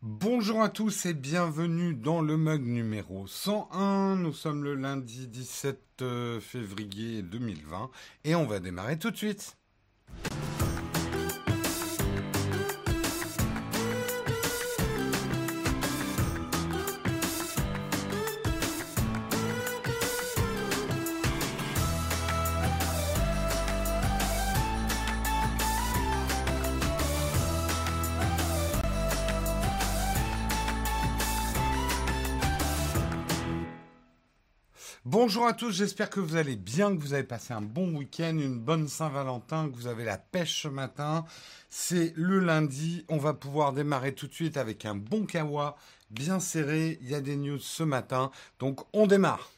Bonjour à tous et bienvenue dans le mug numéro 101. Nous sommes le lundi 17 euh, février 2020 et on va démarrer tout de suite. Bonjour à tous, j'espère que vous allez bien, que vous avez passé un bon week-end, une bonne Saint-Valentin, que vous avez la pêche ce matin. C'est le lundi, on va pouvoir démarrer tout de suite avec un bon kawa bien serré. Il y a des news ce matin, donc on démarre.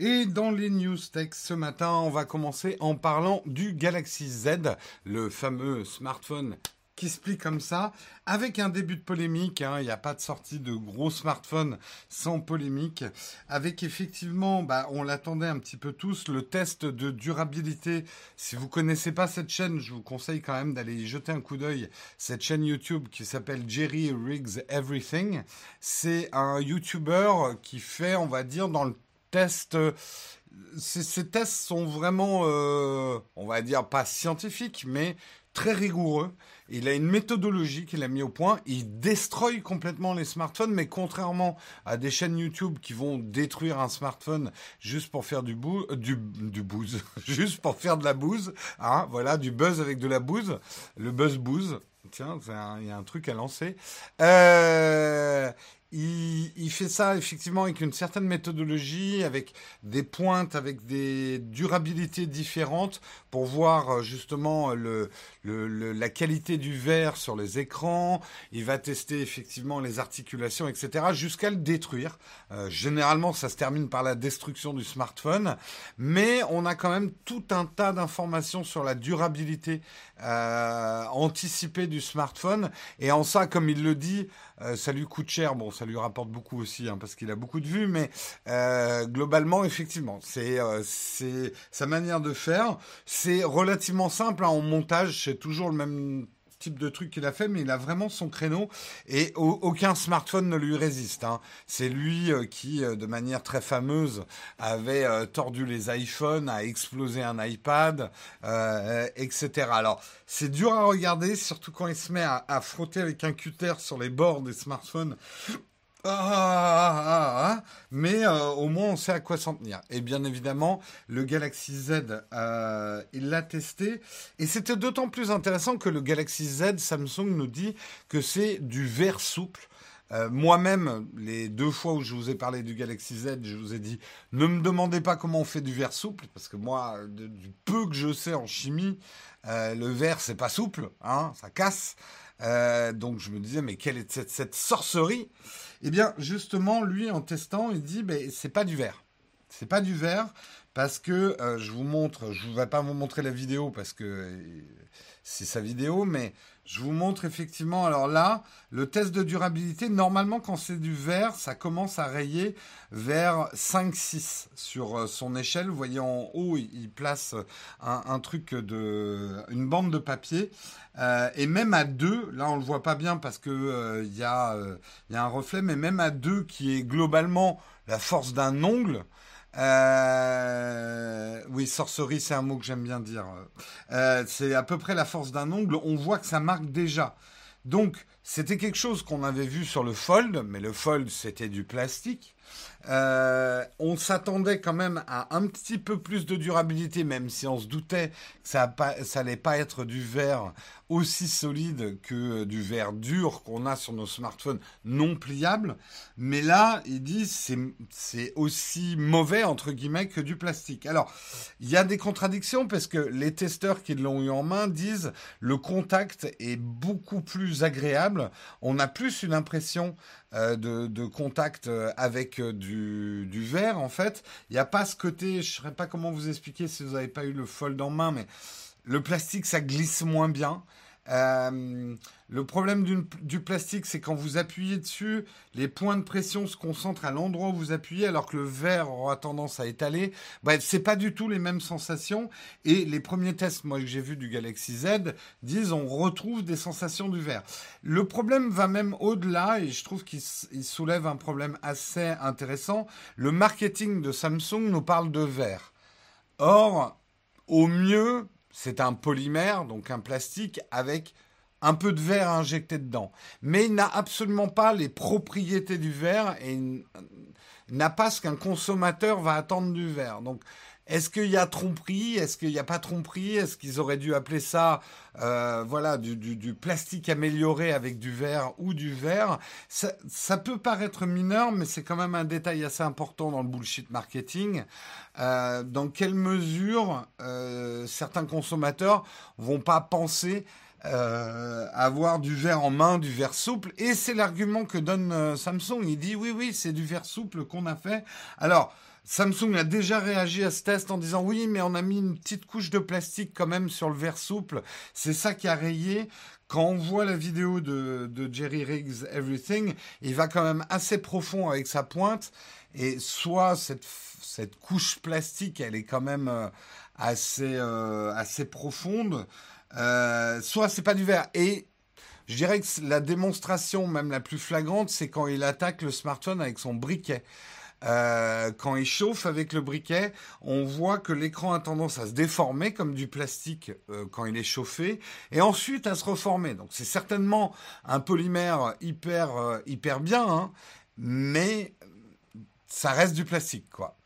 Et dans les news tech ce matin, on va commencer en parlant du Galaxy Z, le fameux smartphone qui se plie comme ça, avec un début de polémique. Hein. Il n'y a pas de sortie de gros smartphone sans polémique. Avec effectivement, bah, on l'attendait un petit peu tous, le test de durabilité. Si vous connaissez pas cette chaîne, je vous conseille quand même d'aller y jeter un coup d'œil. Cette chaîne YouTube qui s'appelle Jerry Riggs Everything. C'est un YouTuber qui fait, on va dire, dans le tests. Euh, ces, tests sont vraiment, euh, on va dire, pas scientifiques, mais très rigoureux. Il a une méthodologie qu'il a mis au point. Il destroy complètement les smartphones, mais contrairement à des chaînes YouTube qui vont détruire un smartphone juste pour faire du bou du, du booze, juste pour faire de la bouse, hein, voilà, du buzz avec de la bouse, le buzz booze. Tiens, il y a un truc à lancer. Euh, il, fait ça effectivement avec une certaine méthodologie, avec des pointes, avec des durabilités différentes pour voir euh, justement le, la qualité du verre sur les écrans. Il va tester effectivement les articulations, etc., jusqu'à le détruire. Euh, généralement, ça se termine par la destruction du smartphone, mais on a quand même tout un tas d'informations sur la durabilité euh, anticipée du smartphone. Et en ça, comme il le dit, euh, ça lui coûte cher. Bon, ça lui rapporte beaucoup aussi, hein, parce qu'il a beaucoup de vues, mais euh, globalement, effectivement, c'est euh, sa manière de faire. C'est relativement simple hein, en montage. C'est toujours le même type de truc qu'il a fait, mais il a vraiment son créneau et aucun smartphone ne lui résiste. Hein. C'est lui euh, qui, euh, de manière très fameuse, avait euh, tordu les iPhones, a explosé un iPad, etc. Alors, c'est dur à regarder, surtout quand il se met à, à frotter avec un cutter sur les bords des smartphones ah, ah, ah, ah, mais euh, au moins on sait à quoi s'en tenir. Et bien évidemment, le Galaxy Z, euh, il l'a testé. Et c'était d'autant plus intéressant que le Galaxy Z, Samsung nous dit que c'est du verre souple. Euh, moi-même, les deux fois où je vous ai parlé du Galaxy Z, je vous ai dit ne me demandez pas comment on fait du verre souple, parce que moi, du peu que je sais en chimie, le verre c'est pas souple, hein, ça casse. donc je me disais mais quelle est cette, cette sorcerie? Eh bien, justement, lui, en testant, il dit, ben, c'est pas du verre. C'est pas du verre parce que euh, je vous montre, je ne vais pas vous montrer la vidéo parce que euh, c'est sa vidéo, mais je vous montre effectivement. Alors là, le test de durabilité, normalement, quand c'est du verre, ça commence à rayer vers 5-6 sur euh, son échelle. Vous voyez en haut, il place un, truc de, une bande de papier. Et même à 2, là on le voit pas bien parce que euh, il y, y, a un reflet, mais même à 2 qui est globalement la force d'un ongle, euh, oui, sorcerie, c'est un mot que j'aime bien dire. Euh, c'est à peu près la force d'un ongle. On voit que ça marque déjà. Donc, c'était quelque chose qu'on avait vu sur le Fold, mais le Fold, c'était du plastique. Euh, on s'attendait quand même à un petit peu plus de durabilité, même si on se doutait que ça, n'allait pas être du verre aussi solide que du verre dur qu'on a sur nos smartphones non pliables. Mais là, ils disent c'est aussi mauvais entre guillemets que du plastique. Alors, il y a des contradictions parce que les testeurs qui l'ont eu en main disent le contact est beaucoup plus agréable. On a plus une impression euh, de, contact euh, avec euh, du, du verre, en fait. Il n'y a pas ce côté, je ne saurais pas comment vous expliquer si vous n'avez pas eu le fold en main, mais le plastique, ça glisse moins bien. Euh, le problème du plastique, c'est quand vous appuyez dessus, les points de pression se concentrent à l'endroit où vous appuyez, alors que le verre aura tendance à étaler. Bref, c'est pas du tout les mêmes sensations. Et les premiers tests, moi que j'ai vus du Galaxy Z, disent on retrouve des sensations du verre. Le problème va même au-delà, et je trouve qu'il soulève un problème assez intéressant. Le marketing de Samsung nous parle de verre. Or, au mieux, c'est un polymère, donc un plastique avec un peu de verre injecté dedans. Mais il n'a absolument pas les propriétés du verre et n'a pas ce qu'un consommateur va attendre du verre. Donc, est-ce qu'il y a tromperie? Est-ce qu'il n'y a pas tromperie? Est-ce qu'ils auraient dû appeler ça, euh, voilà, du, plastique amélioré avec du verre ou du verre? Ça, peut paraître mineur, mais c'est quand même un détail assez important dans le bullshit marketing. Euh, dans quelle mesure euh, certains consommateurs vont pas penser avoir du verre en main, du verre souple. Et c'est l'argument que donne Samsung. Il dit oui, oui, c'est du verre souple qu'on a fait. Alors, Samsung a déjà réagi à ce test en disant oui, mais on a mis une petite couche de plastique quand même sur le verre souple. C'est ça qui a rayé. Quand on voit la vidéo de, Jerry Riggs Everything, il va quand même assez profond avec sa pointe. Et soit cette, cette couche plastique, elle est quand même euh, assez, euh, assez profonde, euh, soit c'est pas du verre. Et je dirais que la démonstration même la plus flagrante, c'est quand il attaque le smartphone avec son briquet. Euh, quand il chauffe avec le briquet, on voit que l'écran a tendance à se déformer comme du plastique euh, quand il est chauffé, et ensuite à se reformer. Donc c'est certainement un polymère hyper hyper bien, hein, mais ça reste du plastique quoi.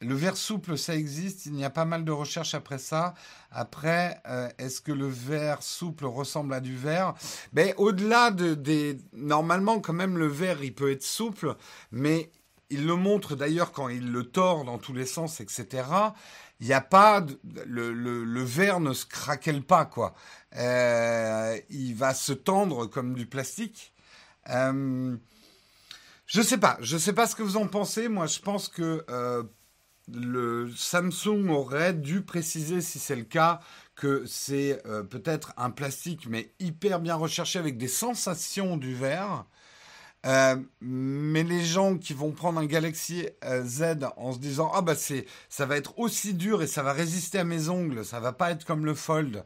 Le verre souple, ça existe. Il y a pas mal de recherches après ça. Après, euh, est-ce que le verre souple ressemble à du verre? Ben, au-delà de des, normalement quand même le verre, il peut être souple, mais il le montre d'ailleurs quand il le tord dans tous les sens, etc. Il n'y a pas le, le, verre ne se craquelle pas quoi. Euh, il va se tendre comme du plastique. Euh, je sais pas, je sais pas ce que vous en pensez. Moi, je pense que euh, le Samsung aurait dû préciser, si c'est le cas, que c'est euh, peut-être un plastique, mais hyper bien recherché avec des sensations du verre. Euh, mais les gens qui vont prendre un Galaxy euh, Z en se disant ah bah c'est ça va être aussi dur et ça va résister à mes ongles, ça va pas être comme le Fold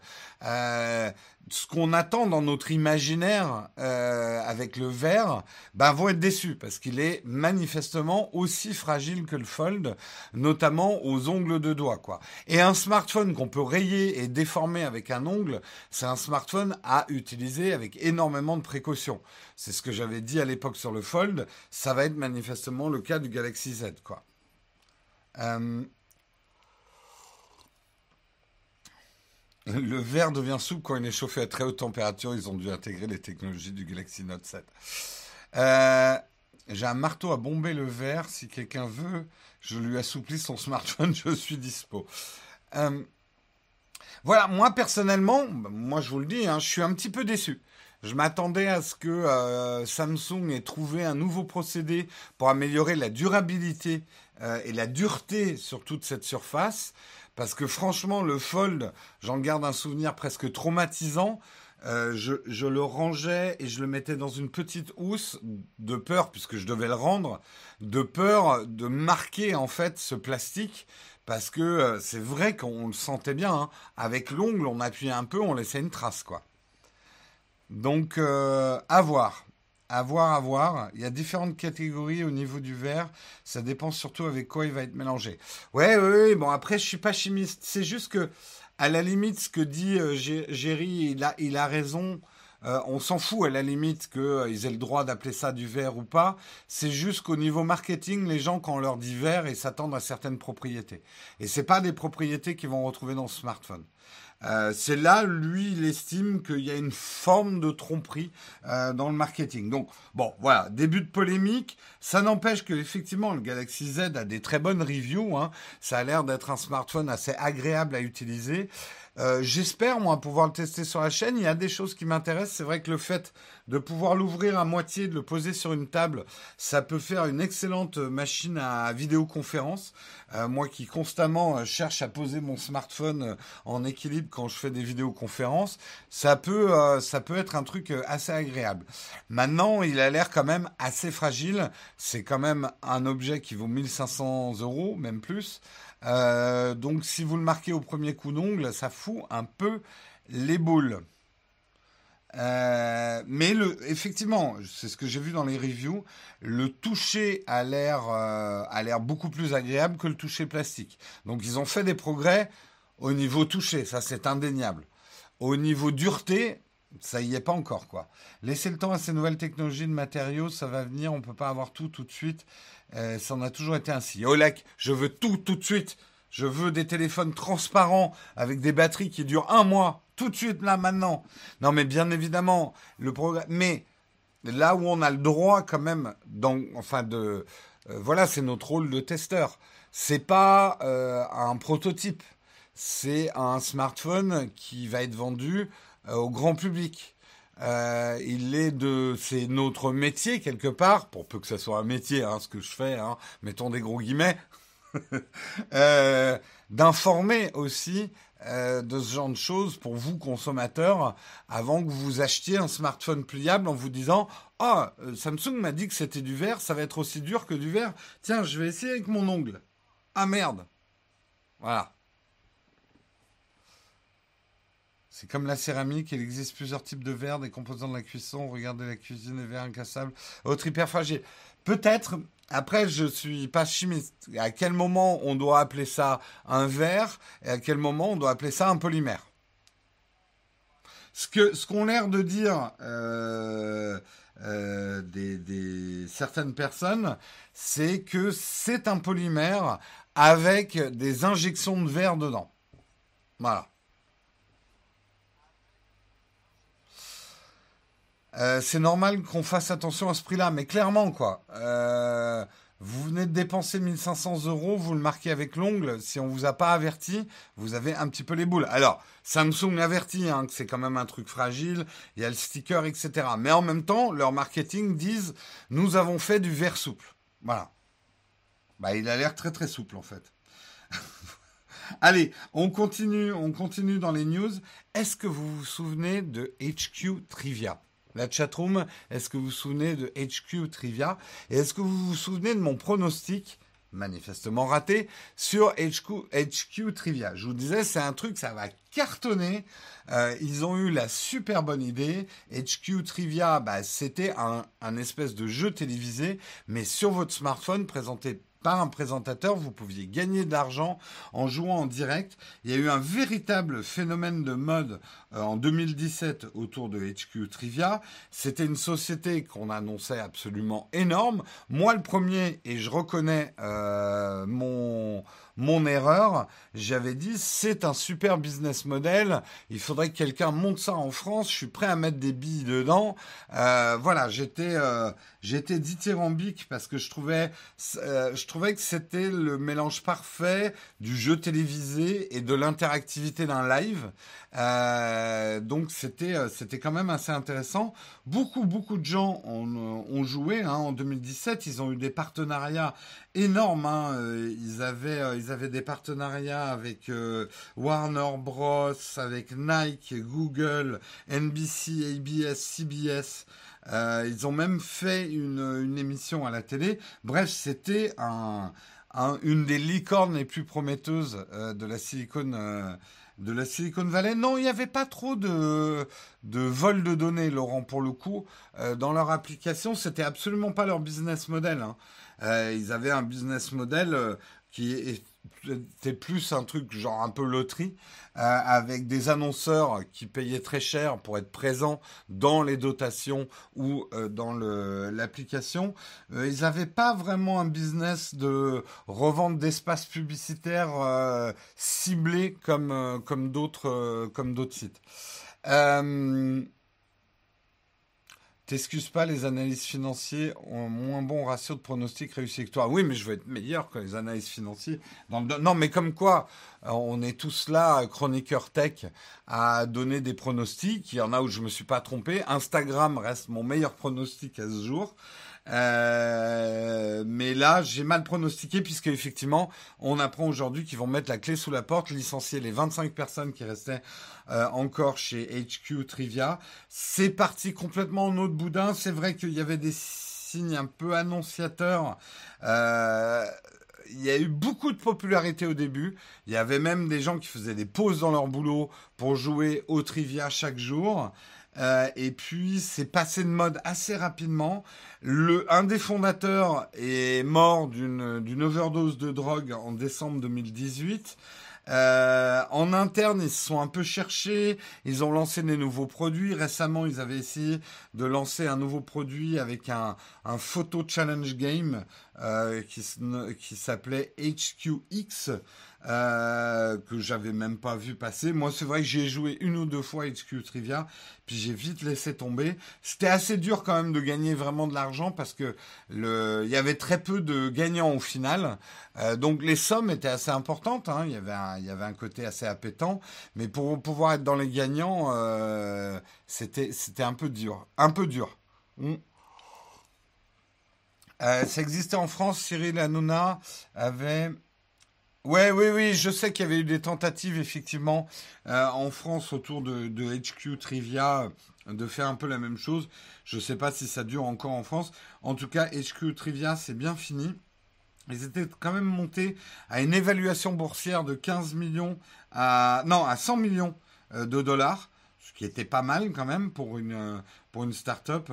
ce qu'on attend dans notre imaginaire euh, avec le verre, ben, vont être déçus parce qu'il est manifestement aussi fragile que le Fold, notamment aux ongles de doigts, quoi. Et un smartphone qu'on peut rayer et déformer avec un ongle, c'est un smartphone à utiliser avec énormément de précautions. C'est ce que j'avais dit à l'époque sur le Fold. Ça va être manifestement le cas du Galaxy Z, quoi. Euh, Le verre devient souple quand il est chauffé à très haute température. Ils ont dû intégrer les technologies du Galaxy Note 7. Euh, j'ai un marteau à bomber le verre. Si quelqu'un veut, je lui assouplis son smartphone. Je suis dispo. Euh, voilà, moi personnellement, moi je vous le dis, hein, je suis un petit peu déçu. Je m'attendais à ce que euh, Samsung ait trouvé un nouveau procédé pour améliorer la durabilité et la dureté sur toute cette surface. Parce que franchement, le Fold, j'en garde un souvenir presque traumatisant. Euh, je, le rangeais et je le mettais dans une petite housse de peur, puisque je devais le rendre, de peur de marquer en fait ce plastique, parce que euh, c'est vrai qu'on le sentait bien. Hein. Avec l'ongle, on appuyait un peu, on laissait une trace, quoi. Donc, euh, à voir. À voir, à voir. Il y a différentes catégories au niveau du verre. Ça dépend surtout avec quoi il va être mélangé. Ouais, ouais, ouais. Bon, après, je suis pas chimiste. C'est juste que, à la limite, ce que dit euh, Géry, il a, il a raison. Euh, on s'en fout à la limite qu'ils euh, aient le droit d'appeler ça du verre ou pas. C'est juste qu'au niveau marketing, les gens, quand on leur dit verre, ils s'attendent à certaines propriétés. Et c'est pas des propriétés qu'ils vont retrouver dans le smartphone. Euh, c'est là, lui, il estime qu'il y a une forme de tromperie euh, dans le marketing. Donc, bon, voilà, début de polémique. Ça n'empêche que effectivement, le Galaxy Z a des très bonnes reviews. Hein. Ça a l'air d'être un smartphone assez agréable à utiliser. Euh, j'espère, moi, pouvoir le tester sur la chaîne. Il y a des choses qui m'intéressent. C'est vrai que le fait de pouvoir l'ouvrir à moitié, de le poser sur une table, ça peut faire une excellente machine à vidéoconférence. Euh, moi qui constamment euh, cherche à poser mon smartphone euh, en équilibre quand je fais des vidéoconférences, ça peut, ça peut être un truc assez agréable. Maintenant, il a l'air quand même assez fragile. C'est quand même un objet qui vaut 1500 euros, même plus. Donc si vous le marquez au premier coup d'ongle, ça fout un peu les boules. Euh, mais effectivement, c'est ce que j'ai vu dans les reviews, le toucher a l'air euh, a l'air beaucoup plus agréable que le toucher plastique. Donc ils ont fait des progrès au niveau toucher, ça c'est indéniable. Au niveau dureté, ça y est pas encore quoi. Laissez le temps à ces nouvelles technologies de matériaux, ça va venir, on peut pas avoir tout tout de suite. Euh, ça en a toujours été ainsi. Olek, je veux tout tout de suite. Je veux des téléphones transparents avec des batteries qui durent un mois, tout de suite, là, maintenant. Non, mais bien évidemment, le programme. Mais là où on a le droit, quand même, enfin, de. Euh, voilà, c'est notre rôle de testeur. C'est pas euh, un prototype. C'est un smartphone qui va être vendu au grand public. Il est de, c'est notre métier quelque part, pour peu que ça soit un métier, hein, ce que je fais, hein, mettons des gros guillemets, euh, d'informer aussi euh, de ce genre de choses pour vous consommateurs avant que vous achetiez un smartphone pliable en vous disant ah Samsung m'a dit que c'était du verre ça va être aussi dur que du verre tiens je vais essayer avec mon ongle. Ah merde voilà c'est comme la céramique, il existe plusieurs types de verres, des composants de la cuisson. Regardez la cuisine, les verres incassables, autre hyper fragile. Peut-être, après, je suis pas chimiste. À quel moment on doit appeler ça un verre et à quel moment on doit appeler ça un polymère? Ce que ce qu'ont l'air de dire euh, euh, des, certaines personnes, c'est que c'est un polymère avec des injections de verre dedans. Voilà. Euh, c'est normal qu'on fasse attention à ce prix-là, mais clairement, quoi. Euh, vous venez de dépenser 1500 euros, vous le marquez avec l'ongle. Si on vous a pas averti, vous avez un petit peu les boules. Alors, Samsung avertit hein, que c'est quand même un truc fragile. Il y a le sticker, etc. Mais en même temps, leur marketing disent nous avons fait du verre souple. Voilà. Bah, il a l'air très très souple en fait. Allez, on continue, on continue dans les news. Est-ce que vous vous souvenez de HQ Trivia? La chatroom, est-ce que vous vous souvenez de HQ Trivia? Et est-ce que vous vous souvenez de mon pronostic manifestement raté sur HQ, Trivia? Je vous disais, c'est un truc, ça va cartonner. Euh, ils ont eu la super bonne idée. HQ Trivia, bah, c'était un espèce de jeu télévisé, mais sur votre smartphone présenté par un présentateur, vous pouviez gagner de l'argent en jouant en direct. Il y a eu un véritable phénomène de mode euh, en 2017 autour de HQ Trivia. C'était une société qu'on annonçait absolument énorme. Moi le premier, et je reconnais euh, mon mon erreur. J'avais dit c'est un super business model. Il faudrait que quelqu'un monte ça en France. Je suis prêt à mettre des billes dedans. Euh, voilà, j'étais euh, j'étais dithyrambique parce que je trouvais euh, je trouvais que c'était le mélange parfait du jeu télévisé et de l'interactivité d'un live. Euh, donc c'était euh, c'était quand même assez intéressant. Beaucoup beaucoup de gens ont, ont joué hein, en 2017. Ils ont eu des partenariats énormes. Hein. Ils avaient ils avaient des partenariats avec Warner Bros, avec Nike, Google, NBC, ABS, CBS. Euh, ils ont même fait une, une, émission à la télé. Bref, c'était un, un, une des licornes les plus prometteuses euh, de la Silicon euh, de la Silicon Valley. Non, il n'y avait pas trop de, de vol de données, Laurent, pour le coup. Euh, dans leur application, c'était absolument pas leur business model. Hein. Euh, ils avaient un business model euh, qui était plus un truc genre un peu loterie, euh, avec des annonceurs qui payaient très cher pour être présents dans les dotations ou euh, dans l'application. Euh, ils n'avaient pas vraiment un business de revente d'espaces publicitaires ciblés comme, comme d'autres sites. T'excuses pas, les analystes financiers ont un moins bon ratio de pronostics réussis que toi. Oui, mais je veux être meilleur que les analystes financiers. Non, mais comme quoi, euh, on est tous là, chroniqueurs tech, à donner des pronostics. Il y en a où je me suis pas trompé. Instagram reste mon meilleur pronostic à ce jour. Euh, mais là, j'ai mal pronostiqué puisque effectivement, on apprend aujourd'hui qu'ils vont mettre la clé sous la porte, licencier les 25 personnes qui restaient euh, encore chez HQ Trivia. C'est parti complètement en autre boudin. C'est vrai qu'il y avait des signes un peu annonciateurs. Euh, il y a eu beaucoup de popularité au début. Il y avait même des gens qui faisaient des pauses dans leur boulot pour jouer au trivia chaque jour. Euh, et puis c'est passé de mode assez rapidement. Le, un des fondateurs est mort d'une overdose de drogue en décembre 2018. Euh, en interne, ils se sont un peu cherchés. Ils ont lancé des nouveaux produits. Récemment, ils avaient essayé de lancer un nouveau produit avec un, photo challenge game euh, qui s'appelait HQX euh, que j'avais même pas vu passer. Moi, c'est vrai que j'ai joué une ou deux fois HQ Trivia, puis j'ai vite laissé tomber. C'était assez dur quand même de gagner vraiment de l'argent parce que il y avait très peu de gagnants au final. Euh, donc les sommes étaient assez importantes. Hein. Il y avait un, il y avait un côté assez appétant, mais pour pouvoir être dans les gagnants, euh, c'était, c'était un peu dur, un peu dur. Euh, ça existait en France. Cyril Hanouna avait Ouais, oui, oui, je sais qu'il y avait eu des tentatives effectivement euh, en France autour de, de, HQ Trivia euh, de faire un peu la même chose. Je ne sais pas si ça dure encore en France. En tout cas, HQ Trivia, c'est bien fini. Ils étaient quand même montés à une évaluation boursière de 15 millions à non à 100 millions euh, de dollars qui était pas mal quand même pour une pour une start-up.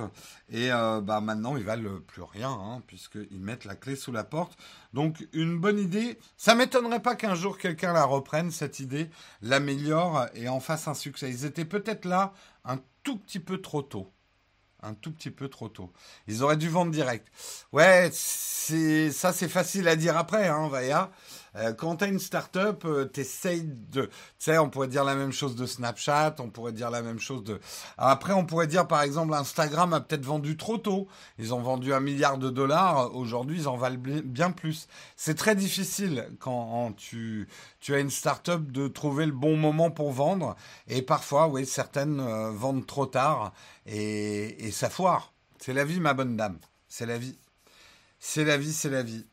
Et euh, bah maintenant ils valent plus rien hein, puisqu'ils mettent la clé sous la porte. Donc une bonne idée. Ça m'étonnerait pas qu'un jour quelqu'un la reprenne cette idée, l'améliore et en fasse un succès. Ils étaient peut-être là un tout petit peu trop tôt un tout petit peu trop tôt. Ils auraient dû vendre direct. Ouais, ça, c'est facile à dire après, hein, Vaya. Euh, quand tu as une start-up, euh, tu essayes de... Tu sais, on pourrait dire la même chose de Snapchat, on pourrait dire la même chose de... Après, on pourrait dire, par exemple, Instagram a peut-être vendu trop tôt. Ils ont vendu un milliard de dollars. Aujourd'hui, ils en valent bien plus. C'est très difficile quand tu, tu as une start-up de trouver le bon moment pour vendre. Et parfois, oui, certaines euh, vendent trop tard et, et ça foire. C'est la vie, ma bonne dame. C'est la vie. C'est la vie, c'est la vie.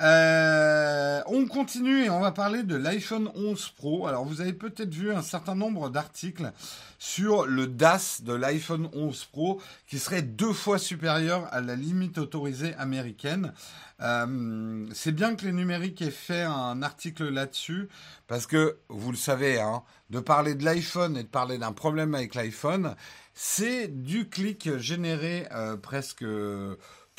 Euh, on continue et on va parler de l'iPhone 11 Pro. Alors vous avez peut-être vu un certain nombre d'articles sur le DAS de l'iPhone 11 Pro qui serait deux fois supérieur à la limite autorisée américaine. Euh, c'est bien que les numériques aient fait un article là-dessus parce que vous le savez, hein, de parler de l'iPhone et de parler d'un problème avec l'iPhone, c'est du clic généré euh, presque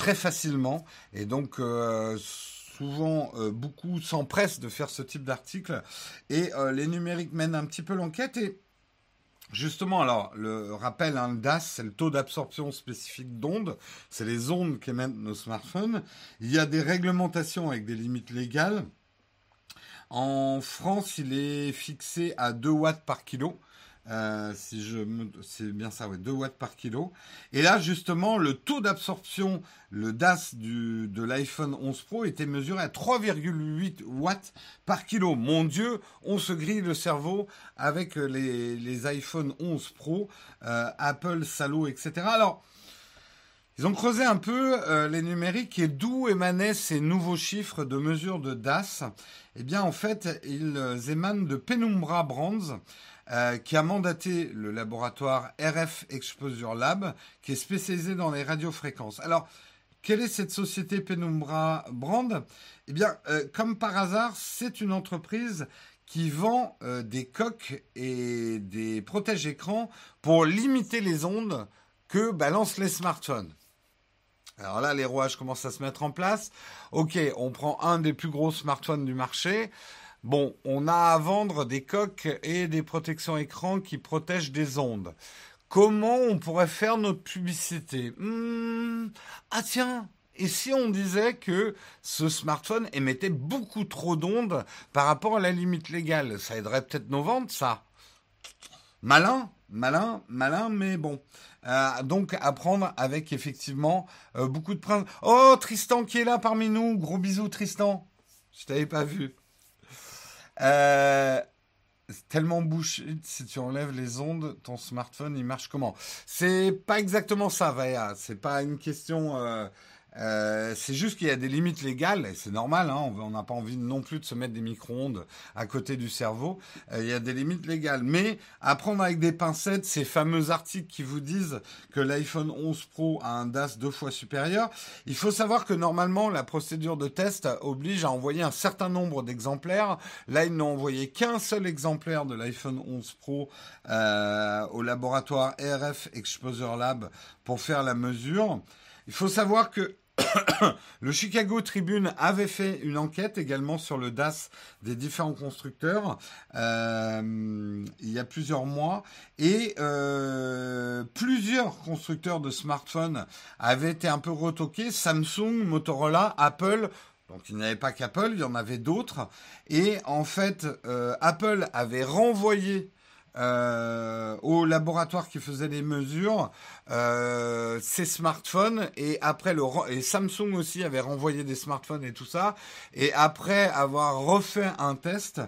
très facilement. Et donc, euh, souvent, euh, beaucoup s'empressent de faire ce type d'article. Et euh, les numériques mènent un petit peu l'enquête. Et justement, alors, le rappel, hein, DAS, c'est le taux d'absorption spécifique d'ondes. C'est les ondes qu'émettent nos smartphones. Il y a des réglementations avec des limites légales. En France, il est fixé à 2 watts par kilo. Euh, si je c'est bien ça, ouais, 2 watts par kilo. Et là, justement, le taux d'absorption, le DAS du, de l'iPhone 11 Pro était mesuré à 3,8 watts par kilo. Mon Dieu, on se grille le cerveau avec les, les iPhone 11 Pro, euh, Apple, salaud, etc. Alors, ils ont creusé un peu euh, les numériques et d'où émanaient ces nouveaux chiffres de mesure de DAS. Eh bien, en fait, ils émanent de Penumbra Brands. Euh, qui a mandaté le laboratoire RF Exposure Lab, qui est spécialisé dans les radiofréquences. Alors, quelle est cette société Penumbra Brand Eh bien, euh, comme par hasard, c'est une entreprise qui vend des coques et des protèges écrans pour limiter les ondes que balancent les smartphones. Alors là, les rouages commencent à se mettre en place. Ok, on prend un des plus gros smartphones du marché. Bon, on a à vendre des coques et des protections écran qui protègent des ondes. Comment on pourrait faire notre publicité hmm, Ah tiens, et si on disait que ce smartphone émettait beaucoup trop d'ondes par rapport à la limite légale? Ça aiderait peut-être nos ventes, ça Malin, malin, malin, mais bon. Euh, donc apprendre avec effectivement euh, beaucoup de princes. Oh, Tristan qui est là parmi nous. Gros bisous, Tristan. Je t'avais pas vu. Euh, tellement bouché. Si tu enlèves les ondes, ton smartphone, il marche comment? C'est pas exactement ça, Vaya. C'est pas une question. Euh, c'est juste qu'il y a des limites légales, et c'est normal, hein, on n'a pas envie non plus de se mettre des micro-ondes à côté du cerveau. Euh, il y a des limites légales. Mais à prendre avec des pincettes ces fameux articles qui vous disent que l'iPhone 11 Pro a un DAS deux fois supérieur, il faut savoir que normalement la procédure de test oblige à envoyer un certain nombre d'exemplaires. Là, ils n'ont envoyé qu'un seul exemplaire de l'iPhone 11 Pro euh, au laboratoire RF Exposure Lab pour faire la mesure. Il faut savoir que le Chicago Tribune avait fait une enquête également sur le DAS des différents constructeurs euh, il y a plusieurs mois et euh, plusieurs constructeurs de smartphones avaient été un peu retoqués. Samsung, Motorola, Apple. Donc il n'y avait pas qu'Apple, il y en avait d'autres. Et en fait, euh, Apple avait renvoyé euh, au laboratoire qui faisait les mesures euh, ces smartphones et après le et Samsung aussi avait renvoyé des smartphones et tout ça et après avoir refait un test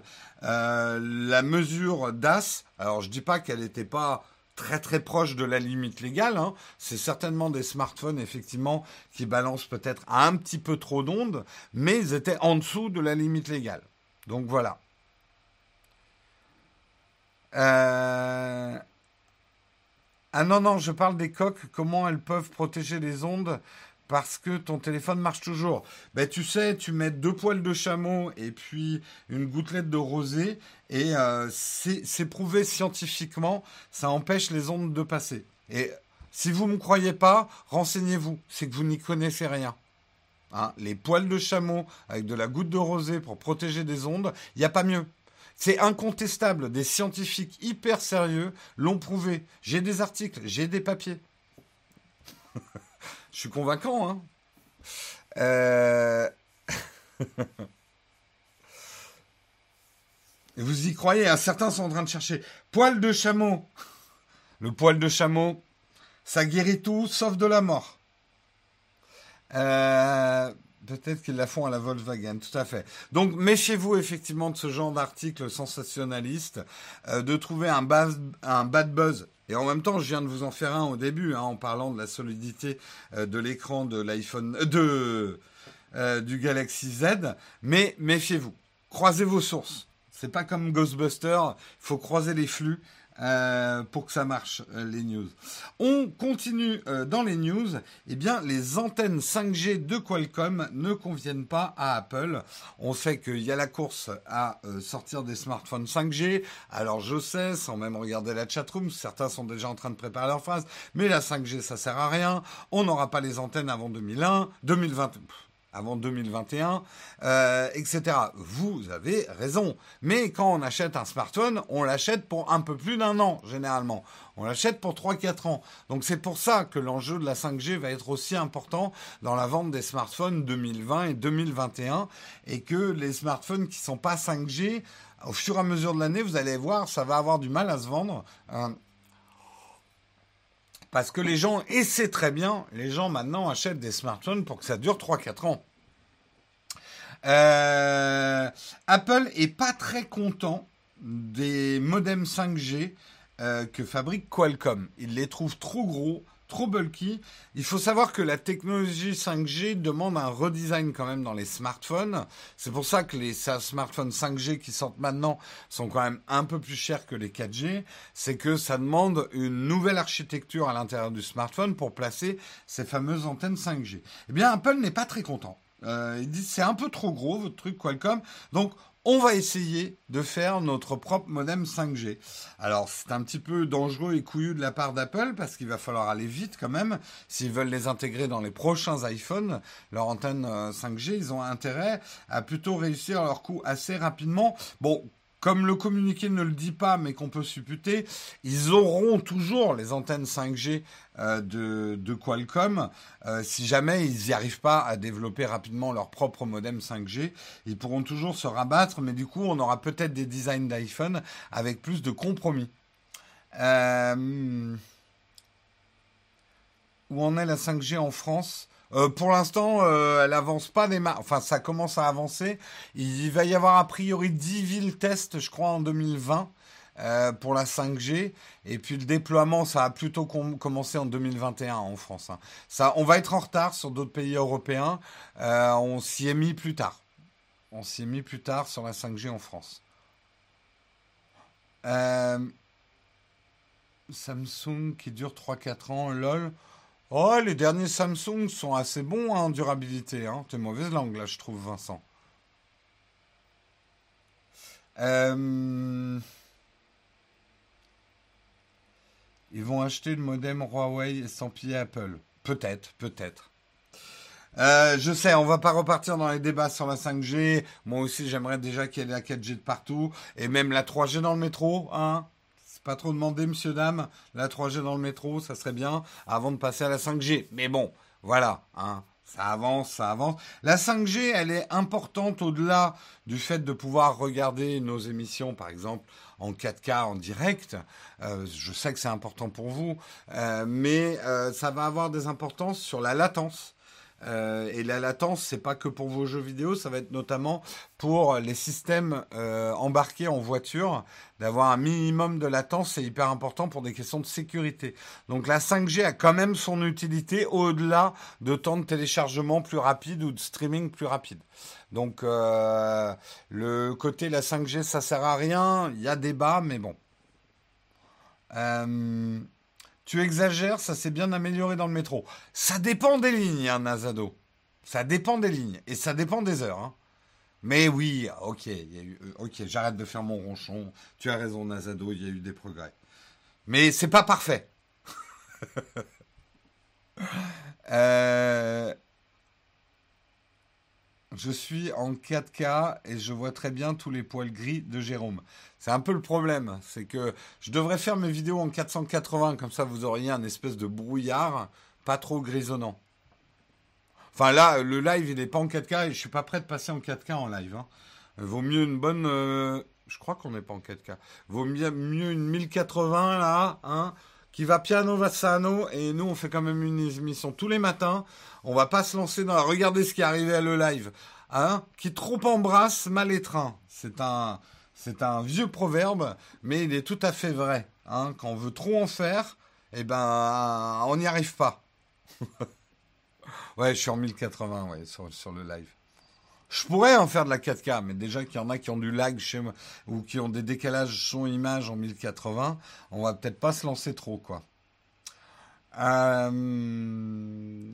euh, la mesure DAS alors je dis pas qu'elle n'était pas très très proche de la limite légale. Hein. C'est certainement des smartphones effectivement qui balancent peut-être un petit peu trop d'ondes, mais ils étaient en dessous de la limite légale. Donc voilà. Euh... Ah non, non, je parle des coques, comment elles peuvent protéger les ondes parce que ton téléphone marche toujours. Ben, tu sais, tu mets deux poils de chameau et puis une gouttelette de rosée et euh, c'est prouvé scientifiquement, ça empêche les ondes de passer. Et si vous ne me croyez pas, renseignez-vous, c'est que vous n'y connaissez rien. Hein, les poils de chameau avec de la goutte de rosée pour protéger des ondes, il n'y a pas mieux. C'est incontestable. Des scientifiques hyper sérieux l'ont prouvé. J'ai des articles, j'ai des papiers. Je suis convaincant, hein. Euh... vous y croyez, hein certains sont en train de chercher. Poil de chameau. Le poil de chameau, ça guérit tout sauf de la mort. Euh, Peut-être qu'ils la font à la Volkswagen, tout à fait. Donc méfiez-vous effectivement de ce genre d'article sensationnaliste, euh, de trouver un, bad buzz. Et en même temps, je viens de vous en faire un au début, hein, en parlant de la solidité euh, de l'écran de l'iPhone, euh, du Galaxy Z. Mais méfiez-vous, croisez vos sources. C'est pas comme Ghostbuster, il faut croiser les flux. Euh, pour que ça marche, euh, les news. On continue euh, dans les news. Eh bien, les antennes 5G de Qualcomm ne conviennent pas à Apple. On sait qu'il y a la course à sortir des smartphones 5G. Alors, je sais, sans même regarder la chatroom, certains sont déjà en train de préparer leur phrase, mais la 5G, ça sert à rien. On n'aura pas les antennes avant 2001, 2020 avant 2021, euh, etc. Vous avez raison. Mais quand on achète un smartphone, on l'achète pour un peu plus d'un an, généralement. On l'achète pour 3-4 ans. Donc c'est pour ça que l'enjeu de la 5G va être aussi important dans la vente des smartphones 2020 et 2021. Et que les smartphones qui sont pas 5G, au fur et à mesure de l'année, vous allez voir, ça va avoir du mal à se vendre. Euh, parce que les gens, et c'est très bien, les gens maintenant achètent des smartphones pour que ça dure 3-4 ans. Euh, Apple est pas très content des modems 5G euh, que fabrique Qualcomm. Il les trouve trop gros, trop bulky. Il faut savoir que la technologie 5G demande un redesign quand même dans les smartphones. C'est pour ça que les smartphones 5G qui sortent maintenant sont quand même un peu plus chers que les 4G. C'est que ça demande une nouvelle architecture à l'intérieur du smartphone pour placer ces fameuses antennes 5G. Eh bien, Apple n'est pas très content. Euh, ils disent c'est un peu trop gros votre truc Qualcomm. Donc on va essayer de faire notre propre modem 5G. Alors c'est un petit peu dangereux et couillu de la part d'Apple parce qu'il va falloir aller vite quand même. S'ils veulent les intégrer dans les prochains iPhones, leur antenne 5G, euh, ils ont intérêt à plutôt réussir leur coup assez rapidement. Bon, comme le communiqué ne le dit pas, mais qu'on peut supputer, ils auront toujours les antennes 5G euh, de, Qualcomm. Euh, si jamais ils n'y arrivent pas à développer rapidement leur propre modem 5G, ils pourront toujours se rabattre, mais du coup, on aura peut-être des designs d'iPhone avec plus de compromis. Euh, où en est la 5G en France? Euh, pour l'instant, euh, elle avance pas des Enfin, ça commence à avancer. Il va y avoir a priori 10 villes tests, je crois, en 2020 pour la 5G. Et puis le déploiement, ça a plutôt commencé en 2021 en France. Hein. Ça, on va être en retard sur d'autres pays européens. on s'y est mis plus tard. On s'y est mis plus tard sur la 5G en France. Samsung qui dure 3-4 ans, lol. Oh, les derniers Samsung sont assez bons hein, en durabilité. Hein. T'es mauvaise langue là, je trouve, Vincent. Euh, ils vont acheter le modem Huawei et s'empiler Apple. Peut-être, peut-être. Euh, je sais, on va pas repartir dans les débats sur la 5G. Moi aussi, j'aimerais déjà qu'il y ait la 4G de partout et même la 3G dans le métro. Hein pas trop demandé, monsieur, dame. La 3G dans le métro, ça serait bien avant de passer à la 5G. Mais bon, voilà, hein. Ça avance, ça avance. La 5G, elle est importante au-delà du fait de pouvoir regarder nos émissions, par exemple, en 4K en direct. Euh, je sais que c'est important pour vous, euh, mais euh, ça va avoir des importances sur la latence. Euh, et la latence, c'est pas que pour vos jeux vidéo, ça va être notamment pour les systèmes euh, embarqués en voiture. D'avoir un minimum de latence, c'est hyper important pour des questions de sécurité. Donc la 5G a quand même son utilité au-delà de temps de téléchargement plus rapide ou de streaming plus rapide. Donc euh, le côté la 5G, ça sert à rien. Il y a débat, mais bon. Tu exagères, ça s'est bien amélioré dans le métro. Ça dépend des lignes, hein, Nazado. Ça dépend des lignes et ça dépend des heures. Hein. Mais oui, ok, euh, ok, j'arrête de faire mon ronchon. Tu as raison, Nazado, il y a eu des progrès. Mais c'est pas parfait. euh, je suis en 4K et je vois très bien tous les poils gris de Jérôme. C'est un peu le problème, c'est que je devrais faire mes vidéos en 480, comme ça vous auriez un espèce de brouillard pas trop grisonnant. Enfin là, le live il n'est pas en 4K et je suis pas prêt de passer en 4K en live. Hein. Vaut mieux une bonne... Euh, je crois qu'on n'est pas en 4K. Vaut mieux, une 1080 là, hein, qui va piano vassano et nous on fait quand même une émission tous les matins. On va pas se lancer dans la regardez ce qui est arrivé à le live. Hein, qui trop embrasse mal étreint. C'est un c'est un vieux proverbe mais il est tout à fait vrai. Hein, quand on veut trop en faire, eh ben on n'y arrive pas. ouais, je suis en 1080 ouais, sur, sur le live. Je pourrais en faire de la 4K, mais déjà qu'il y en a qui ont du lag chez moi ou qui ont des décalages son-image en 1080, on va peut-être pas se lancer trop, quoi. Euh,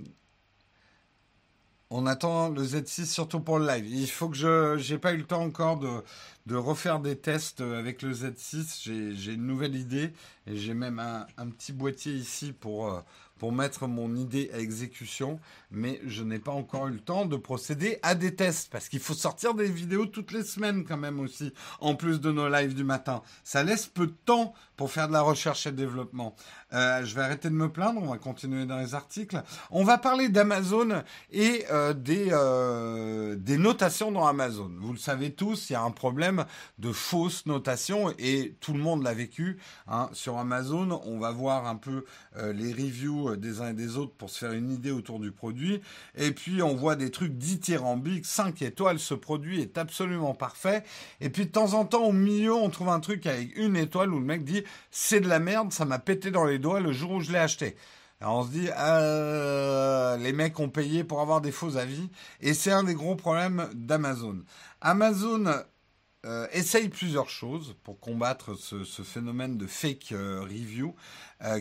on attend le Z6 surtout pour le live. Il faut que je j'ai pas eu le temps encore de, de refaire des tests avec le Z6. J'ai une nouvelle idée et j'ai même un, un, petit boîtier ici pour euh, pour mettre mon idée à exécution, mais je n'ai pas encore eu le temps de procéder à des tests, parce qu'il faut sortir des vidéos toutes les semaines quand même aussi, en plus de nos lives du matin. Ça laisse peu de temps pour faire de la recherche et développement. Euh, je vais arrêter de me plaindre, on va continuer dans les articles. On va parler d'Amazon et euh, des, euh, des notations dans Amazon. Vous le savez tous, il y a un problème de fausses notations et tout le monde l'a vécu hein. sur Amazon. On va voir un peu les reviews des uns et des autres pour se faire une idée autour du produit. Et puis on voit des trucs dithyrambiques, 5 étoiles, ce produit est absolument parfait. Et puis de temps en temps au milieu on trouve un truc avec une étoile où le mec dit c'est de la merde, ça m'a pété dans les doigts le jour où je l'ai acheté. On se dit, euh, les mecs ont payé pour avoir des faux avis, et c'est un des gros problèmes d'Amazon. Amazon euh, essaye plusieurs choses pour combattre ce, phénomène de fake euh, review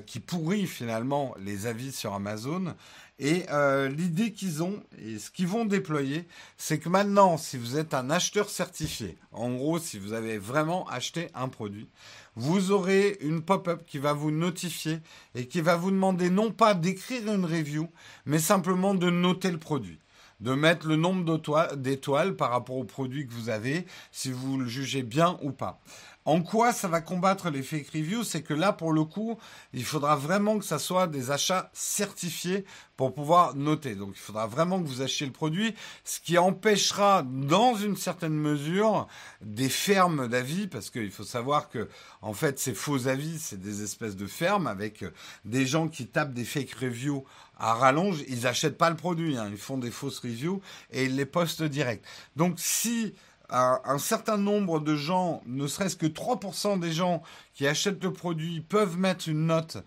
qui pourrit finalement les avis sur Amazon. Et l'idée qu'ils ont et ce qu'ils vont déployer, c'est que maintenant, si vous êtes un acheteur certifié, en gros, si vous avez vraiment acheté un produit, vous aurez une pop-up qui va vous notifier et qui va vous demander non pas d'écrire une review, mais simplement de noter le produit de mettre le nombre d'étoiles par rapport au produit que vous avez, si vous le jugez bien ou pas. En quoi ça va combattre les fake reviews C'est que là, pour le coup, il faudra vraiment que ça soit des achats certifiés pour pouvoir noter. Donc, il faudra vraiment que vous achetiez le produit, ce qui empêchera, dans une certaine mesure, des fermes d'avis, parce qu'il faut savoir que, en fait, ces faux avis, c'est des espèces de fermes avec des gens qui tapent des fake reviews à rallonge. Ils n'achètent pas le produit, hein. ils font des fausses reviews et ils les postent direct. Donc, si un, certain nombre de gens, ne serait-ce que 3% des gens qui achètent le produit peuvent mettre une note.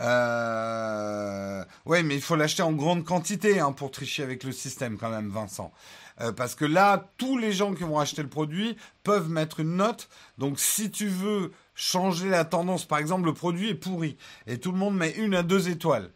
Euh, ouais, mais il faut l'acheter en grande quantité hein, pour tricher avec le système quand même, Vincent. Euh, parce que là, tous les gens qui vont acheter le produit peuvent mettre une note. Donc si tu veux changer la tendance, par exemple, le produit est pourri et tout le monde met une à deux étoiles,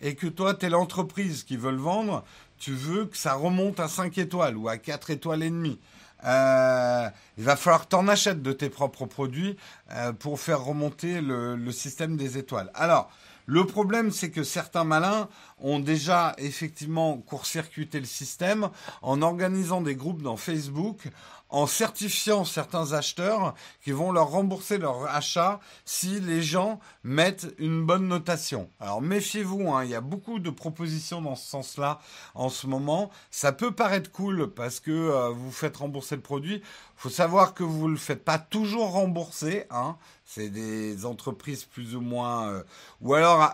et que toi, tu es l'entreprise qui veut le vendre, tu veux que ça remonte à 5 étoiles ou à 4 étoiles et demie. Euh, il va falloir que tu en achètes de tes propres produits euh, pour faire remonter le, le, système des étoiles. Alors, le problème, c'est que certains malins ont déjà effectivement court-circuité le système en organisant des groupes dans Facebook, en certifiant certains acheteurs qui vont leur rembourser leur achat si les gens mettent une bonne notation. Alors méfiez-vous, hein, il y a beaucoup de propositions dans ce sens-là en ce moment. Ça peut paraître cool parce que euh, vous faites rembourser le produit. Il faut savoir que vous ne le faites pas toujours rembourser. Hein. C'est des entreprises plus ou moins... Euh, ou alors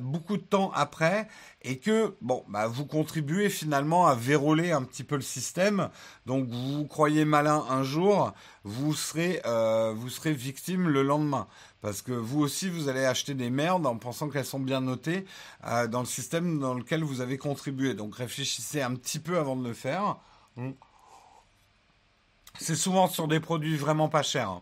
beaucoup de temps après et que bon, bah, vous contribuez finalement à verrouiller un petit peu le système. Donc vous croyez malin un jour, vous serez, euh, vous serez victime le lendemain. Parce que vous aussi, vous allez acheter des merdes en pensant qu'elles sont bien notées euh, dans le système dans lequel vous avez contribué. Donc réfléchissez un petit peu avant de le faire. Hmm. C'est souvent sur des produits vraiment pas chers.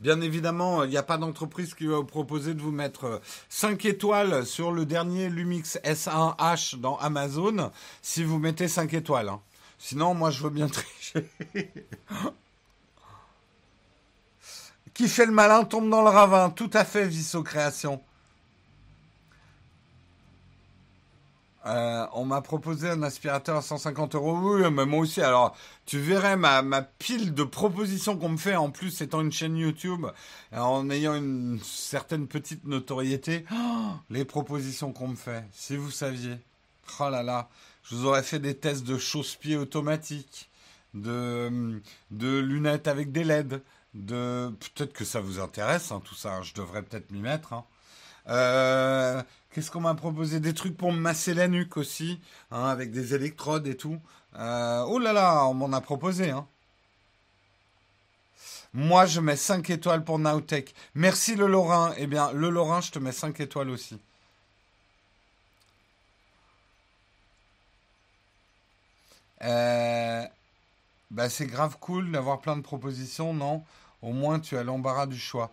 Bien évidemment, il n'y a pas d'entreprise qui va vous proposer de vous mettre 5 euh, étoiles sur le dernier Lumix S1H dans Amazon si vous mettez 5 étoiles. Hein. Sinon, moi, je veux bien tricher. qui fait le malin tombe dans le ravin. Tout à fait, Visso Création. Euh, on m'a proposé un aspirateur à 150 euros. Oui, mais moi aussi. Alors, tu verrais ma, pile de propositions qu'on me fait, en plus étant une chaîne YouTube, en ayant une certaine petite notoriété. Oh, les propositions qu'on me fait, si vous saviez. Oh là là, je vous aurais fait des tests de chausse-pieds automatiques, de, de lunettes avec des LED, de... Peut-être que ça vous intéresse, hein, tout ça. Hein. Je devrais peut-être m'y mettre. Hein. Euh, Qu'est-ce qu'on m'a proposé? Des trucs pour masser la nuque aussi, hein, avec des électrodes et tout. Euh, oh là là, on m'en a proposé. Hein. Moi, je mets 5 étoiles pour Nowtech. Merci le Lorrain. Eh bien, le Lorrain, je te mets 5 étoiles aussi. Euh, bah, c'est grave cool d'avoir plein de propositions, non? Au moins, tu as l'embarras du choix.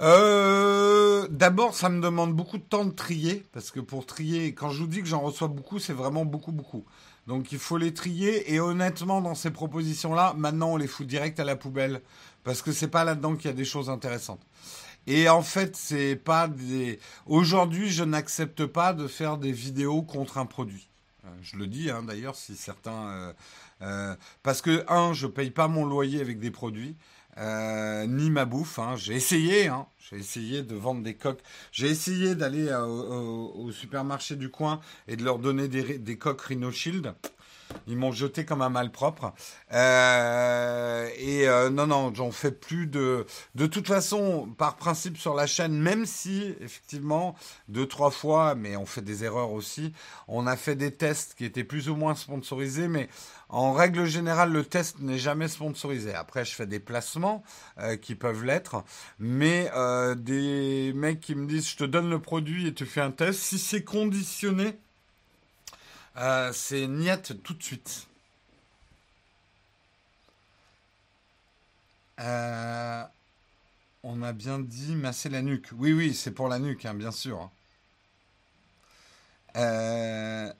Euh, D'abord, ça me demande beaucoup de temps de trier, parce que pour trier, quand je vous dis que j'en reçois beaucoup, c'est vraiment beaucoup, beaucoup. Donc il faut les trier, et honnêtement, dans ces propositions-là, maintenant on les fout direct à la poubelle, parce que c'est pas là-dedans qu'il y a des choses intéressantes. Et en fait, c'est pas des. Aujourd'hui, je n'accepte pas de faire des vidéos contre un produit. Euh, je le dis, hein, d'ailleurs, si certains. Euh, parce que un, je paye pas mon loyer avec des produits. Euh, ni ma bouffe. Hein. J'ai essayé, hein. j'ai essayé de vendre des coques. J'ai essayé d'aller euh, au, supermarché du coin et de leur donner des, des coques Rhino Shield. Ils m'ont jeté comme un malpropre. Euh, et euh, non, non, j'en fais plus de. De toute façon, par principe sur la chaîne, même si effectivement deux trois fois, mais on fait des erreurs aussi. On a fait des tests qui étaient plus ou moins sponsorisés, mais en règle générale, le test n'est jamais sponsorisé. Après, je fais des placements euh, qui peuvent l'être, mais euh, des mecs qui me disent je te donne le produit et tu fais un test. Si c'est conditionné euh, c'est Niette tout de suite. Euh, on a bien dit masser la nuque. Oui, oui, c'est pour la nuque, hein, bien sûr. Euh,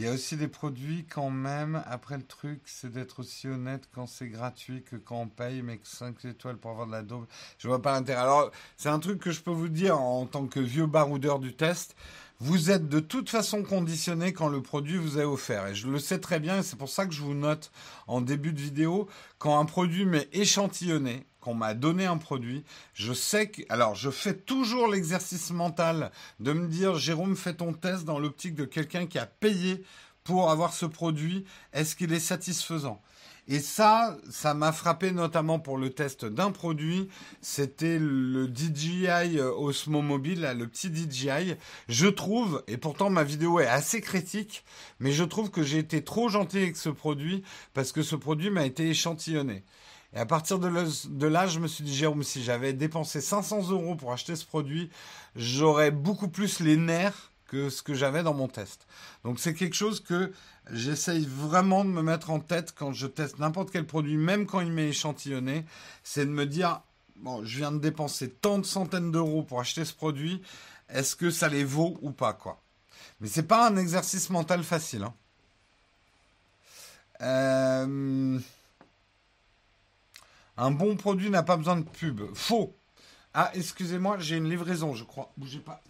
Il y a aussi des produits quand même. Après le truc, c'est d'être aussi honnête quand c'est gratuit que quand on paye, mais que 5 étoiles pour avoir de la daube. Je vois pas l'intérêt. Alors, c'est un truc que je peux vous dire en tant que vieux baroudeur du test. vous êtes de toute façon conditionné quand le produit vous est offert. Et je le sais très bien, et c'est pour ça que je vous note en début de vidéo, quand un produit m'est échantillonné, qu'on m'a donné un produit, je sais que... Alors, je fais toujours l'exercice mental de me dire, Jérôme, fais ton test dans l'optique de quelqu'un qui a payé pour avoir ce produit. Est-ce qu'il est satisfaisant? Et ça, ça m'a frappé notamment pour le test d'un produit. C'était le DJI Osmo Mobile, le petit DJI. Je trouve, et pourtant ma vidéo est assez critique, mais je trouve que j'ai été trop gentil avec ce produit parce que ce produit m'a été échantillonné. Et à partir de là, je me suis dit, Jérôme, si j'avais dépensé 500 euros pour acheter ce produit, j'aurais beaucoup plus les nerfs que ce que j'avais dans mon test. Donc c'est quelque chose que j'essaye vraiment de me mettre en tête quand je teste n'importe quel produit, même quand il m'est échantillonné, c'est de me dire, bon, je viens de dépenser tant de centaines d'euros pour acheter ce produit, est-ce que ça les vaut ou pas, quoi? Mais c'est pas un exercice mental facile. Hein. Euh, un bon produit n'a pas besoin de pub. Faux. Ah, excusez-moi, j'ai une livraison, je crois. Bougez pas.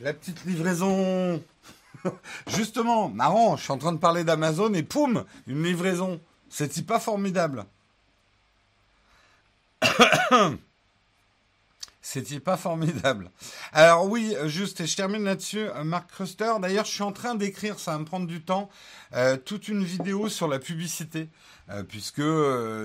La petite livraison. Justement, marrant, je suis en train de parler d'Amazon et poum, une livraison. C'est-il pas formidable C'est-il pas formidable? Alors oui, juste, et je termine là-dessus, euh, Mark Kruster. D'ailleurs, je suis en train d'écrire, ça va me prendre du temps, euh, toute une vidéo sur la publicité, euh, puisque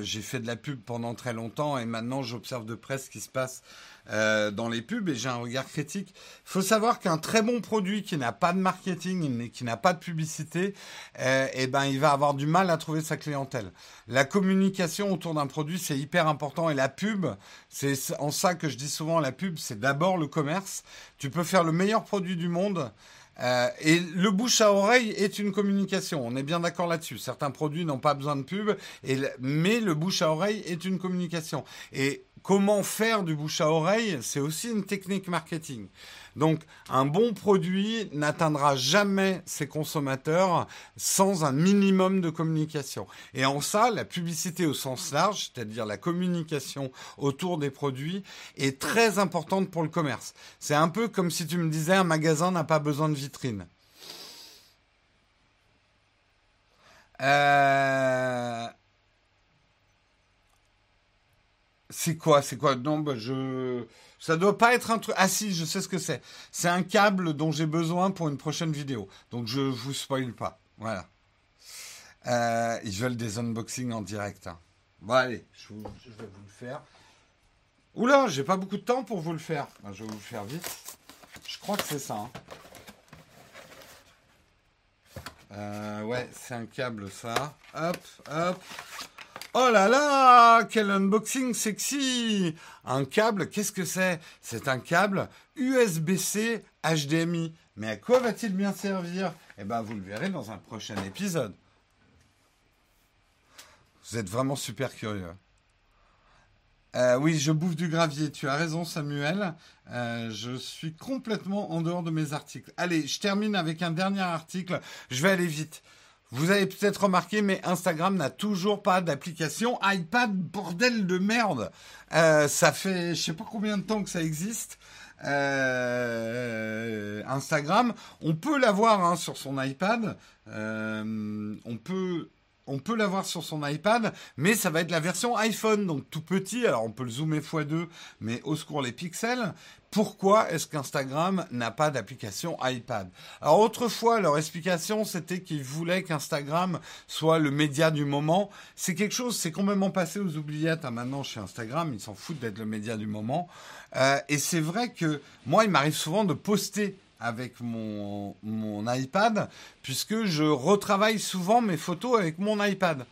j'ai fait de la pub pendant très longtemps et maintenant j'observe de près ce qui se passe euh, dans les pubs et j'ai un regard critique. Il faut savoir qu'un très bon produit qui n'a pas de marketing, qui n'a pas de publicité, euh, eh ben il va avoir du mal à trouver sa clientèle. La communication autour d'un produit c'est hyper important et la pub, c'est en ça que je dis souvent la pub, c'est d'abord le commerce. Tu peux faire le meilleur produit du monde. Euh, et le bouche à oreille est une communication. On est bien d'accord là-dessus. Certains produits n'ont pas besoin de pub, mais le bouche à oreille est une communication. Et comment faire du bouche à oreille, c'est aussi une technique marketing. Donc, un bon produit n'atteindra jamais ses consommateurs sans un minimum de communication. Et en ça, la publicité au sens large, c'est-à-dire la communication autour des produits, est très importante pour le commerce. C'est un peu comme si tu me disais un magasin n'a pas besoin de vitrine. Euh, C'est quoi C'est quoi? Non, bah, je. Ça doit pas être un truc. Ah si, je sais ce que c'est. C'est un câble dont j'ai besoin pour une prochaine vidéo. Donc je vous spoil pas. Voilà. Euh, ils veulent des unboxings en direct. Hein. Bon allez, je, vais vous le faire. Oula, j'ai pas beaucoup de temps pour vous le faire. je vais vous le faire vite. Je crois que c'est ça. Hein. Euh, ouais, c'est un câble ça. Hop, hop. Oh là là, quel unboxing sexy Un câble, qu'est-ce que c'est? C'est un câble USB-C HDMI. Mais à quoi va-t-il bien servir? Eh bien, vous le verrez dans un prochain épisode. Vous êtes vraiment super curieux. Euh, oui, je bouffe du gravier. Tu as raison, Samuel. Euh, je suis complètement en dehors de mes articles. Allez, je termine avec un dernier article. Je vais aller vite. Vous avez peut-être remarqué, mais Instagram n'a toujours pas d'application iPad, bordel de merde. Euh, ça fait je sais pas combien de temps que ça existe. Euh, Instagram, on peut l'avoir hein, sur son iPad. Euh, on peut on peut l'avoir sur son iPad, mais ça va être la version iPhone, donc tout petit. Alors on peut le zoomer x2, mais au secours les pixels. Pourquoi est-ce qu'Instagram n'a pas d'application iPad? Alors autrefois, leur explication, c'était qu'ils voulaient qu'Instagram soit le média du moment. C'est quelque chose, c'est complètement passé aux oubliettes. Hein. Maintenant, chez Instagram, ils s'en foutent d'être le média du moment. Euh, et c'est vrai que moi, il m'arrive souvent de poster avec mon, iPad, puisque je retravaille souvent mes photos avec mon iPad.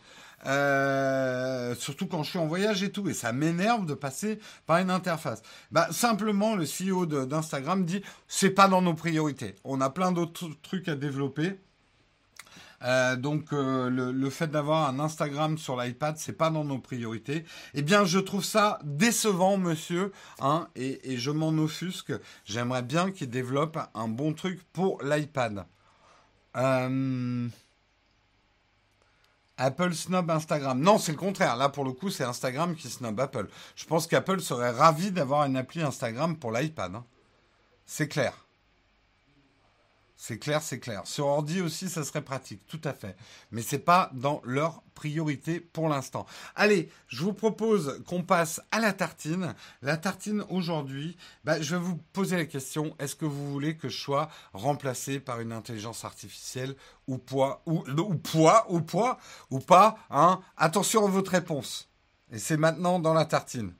Euh, surtout quand je suis en voyage et tout, et ça m'énerve de passer par une interface. Bah, simplement, le CEO d'Instagram dit c'est pas dans nos priorités. On a plein d'autres trucs à développer. Euh, donc euh, le, fait d'avoir un Instagram sur l'iPad, c'est pas dans nos priorités. Eh bien, je trouve ça décevant, monsieur, hein, et, je m'en offusque. J'aimerais bien qu'il développe un bon truc pour l'iPad. Euh, Apple snob Instagram. Non, c'est le contraire. Là, pour le coup, c'est Instagram qui snob Apple. Je pense qu'Apple serait ravi d'avoir une appli Instagram pour l'iPad. Hein. C'est clair. C'est clair, c'est clair. Sur ordi aussi, ça serait pratique, tout à fait. Mais c'est pas dans leur priorité pour l'instant. Allez, je vous propose qu'on passe à la tartine. La tartine aujourd'hui, bah, je vais vous poser la question est-ce que vous voulez que je sois remplacé par une intelligence artificielle ou poids ou, poids ou poids ou pas hein? Attention à votre réponse. Et c'est maintenant dans la tartine.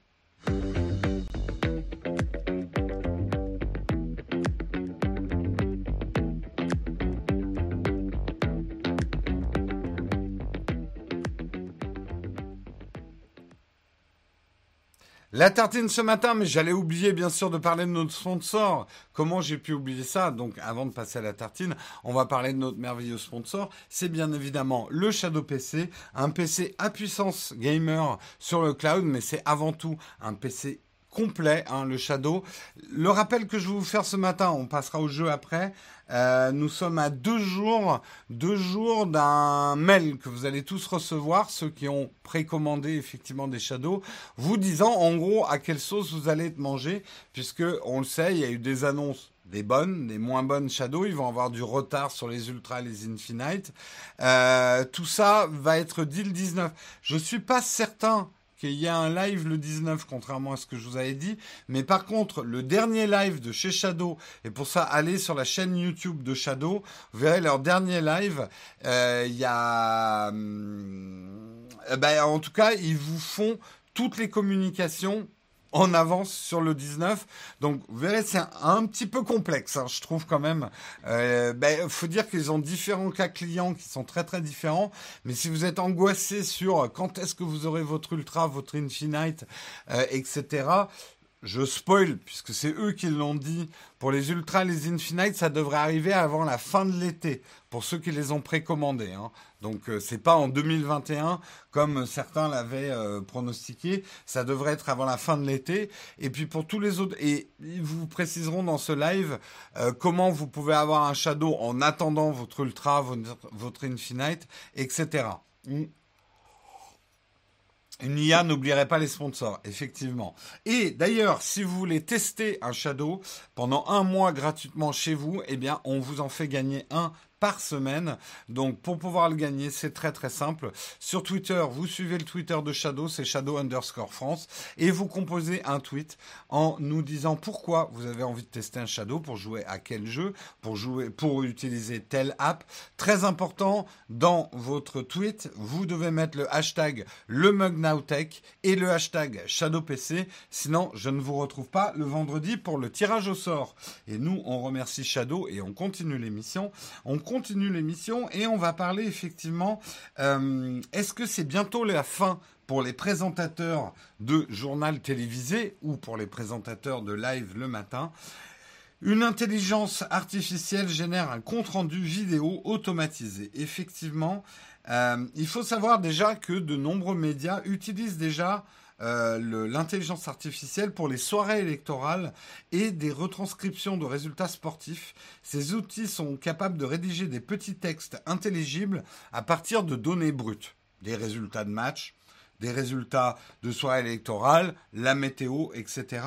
La tartine ce matin, mais j'allais oublier bien sûr de parler de notre sponsor. Comment j'ai pu oublier ça? Donc avant de passer à la tartine, on va parler de notre merveilleux sponsor. C'est bien évidemment le Shadow PC, un PC à puissance gamer sur le cloud, mais c'est avant tout un PC complet, hein, le Shadow. Le rappel que je vais vous faire ce matin, on passera au jeu après. Euh, nous sommes à deux jours, deux jours d'un mail que vous allez tous recevoir, ceux qui ont précommandé effectivement des Shadows, vous disant en gros à quelle sauce vous allez être mangé, puisque on le sait, il y a eu des annonces des bonnes, des moins bonnes Shadows. Ils vont avoir du retard sur les Ultra et les Infinite. Euh, tout ça va être dit le 19. Je suis pas certain qu'il y a un live le 19, contrairement à ce que je vous avais dit. Mais par contre, le dernier live de chez Shadow, et pour ça, allez sur la chaîne YouTube de Shadow, vous verrez leur dernier live. Euh, il y a... Hum, ben, en tout cas, ils vous font toutes les communications en avance sur le 19. Donc, vous verrez, c'est un, petit peu complexe, hein, je trouve quand même. Il euh, ben, faut dire qu'ils ont différents cas clients qui sont très très différents. Mais si vous êtes angoissé sur quand est-ce que vous aurez votre Ultra, votre Infinite, euh, etc., je spoil, puisque c'est eux qui l'ont dit, pour les Ultra, les Infinite, ça devrait arriver avant la fin de l'été, pour ceux qui les ont précommandés. Hein. Donc euh, c'est pas en 2021 comme certains l'avaient euh, pronostiqué, ça devrait être avant la fin de l'été. Et puis pour tous les autres, et ils vous préciseront dans ce live euh, comment vous pouvez avoir un Shadow en attendant votre Ultra, votre Infinite, etc. Une IA n'oublierait pas les sponsors, effectivement. Et d'ailleurs, si vous voulez tester un Shadow pendant un mois gratuitement chez vous, eh bien, on vous en fait gagner un par semaine. Donc pour pouvoir le gagner, c'est très très simple. Sur Twitter, vous suivez le Twitter de Shadow, c'est Shadow underscore France, et vous composez un tweet en nous disant pourquoi vous avez envie de tester un Shadow, pour jouer à quel jeu, pour jouer, pour utiliser telle app. Très important, dans votre tweet, vous devez mettre le hashtag le MugNowTech et le hashtag ShadowPC, sinon je ne vous retrouve pas le vendredi pour le tirage au sort. Et nous, on remercie Shadow et on continue l'émission. On l'émission et on va parler effectivement, euh, est-ce que c'est bientôt la fin pour les présentateurs de journal télévisé ou pour les présentateurs de live le matin? Une intelligence artificielle génère un compte-rendu vidéo automatisé. Effectivement, euh, il faut savoir déjà que de nombreux médias utilisent déjà euh, l'intelligence artificielle pour les soirées électorales et des retranscriptions de résultats sportifs. Ces outils sont capables de rédiger des petits textes intelligibles à partir de données brutes, des résultats de match, des résultats de soirée électorale, la météo, etc.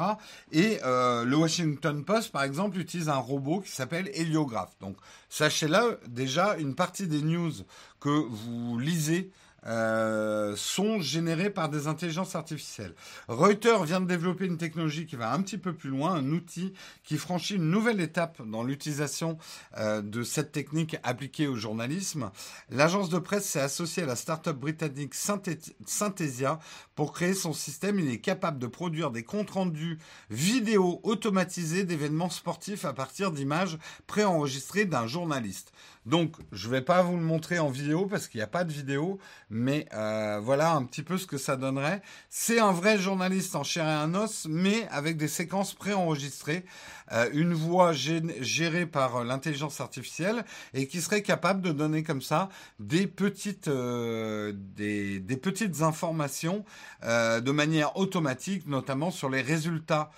Et euh, le Washington Post, par exemple, utilise un robot qui s'appelle Héliographe. Donc, sachez-le, déjà, une partie des news que vous lisez euh, sont générés par des intelligences artificielles. Reuters vient de développer une technologie qui va un petit peu plus loin, un outil qui franchit une nouvelle étape dans l'utilisation euh, de cette technique appliquée au journalisme. L'agence de presse s'est associée à la start-up britannique Synthesia pour créer son système. Il est capable de produire des comptes rendus vidéo automatisés d'événements sportifs à partir d'images préenregistrées d'un journaliste. Donc, je ne vais pas vous le montrer en vidéo parce qu'il n'y a pas de vidéo, mais euh, voilà un petit peu ce que ça donnerait. C'est un vrai journaliste en chair et en os, mais avec des séquences préenregistrées, euh, une voix gérée par l'intelligence artificielle et qui serait capable de donner comme ça des petites, euh, des, des, petites informations de manière automatique, notamment sur les résultats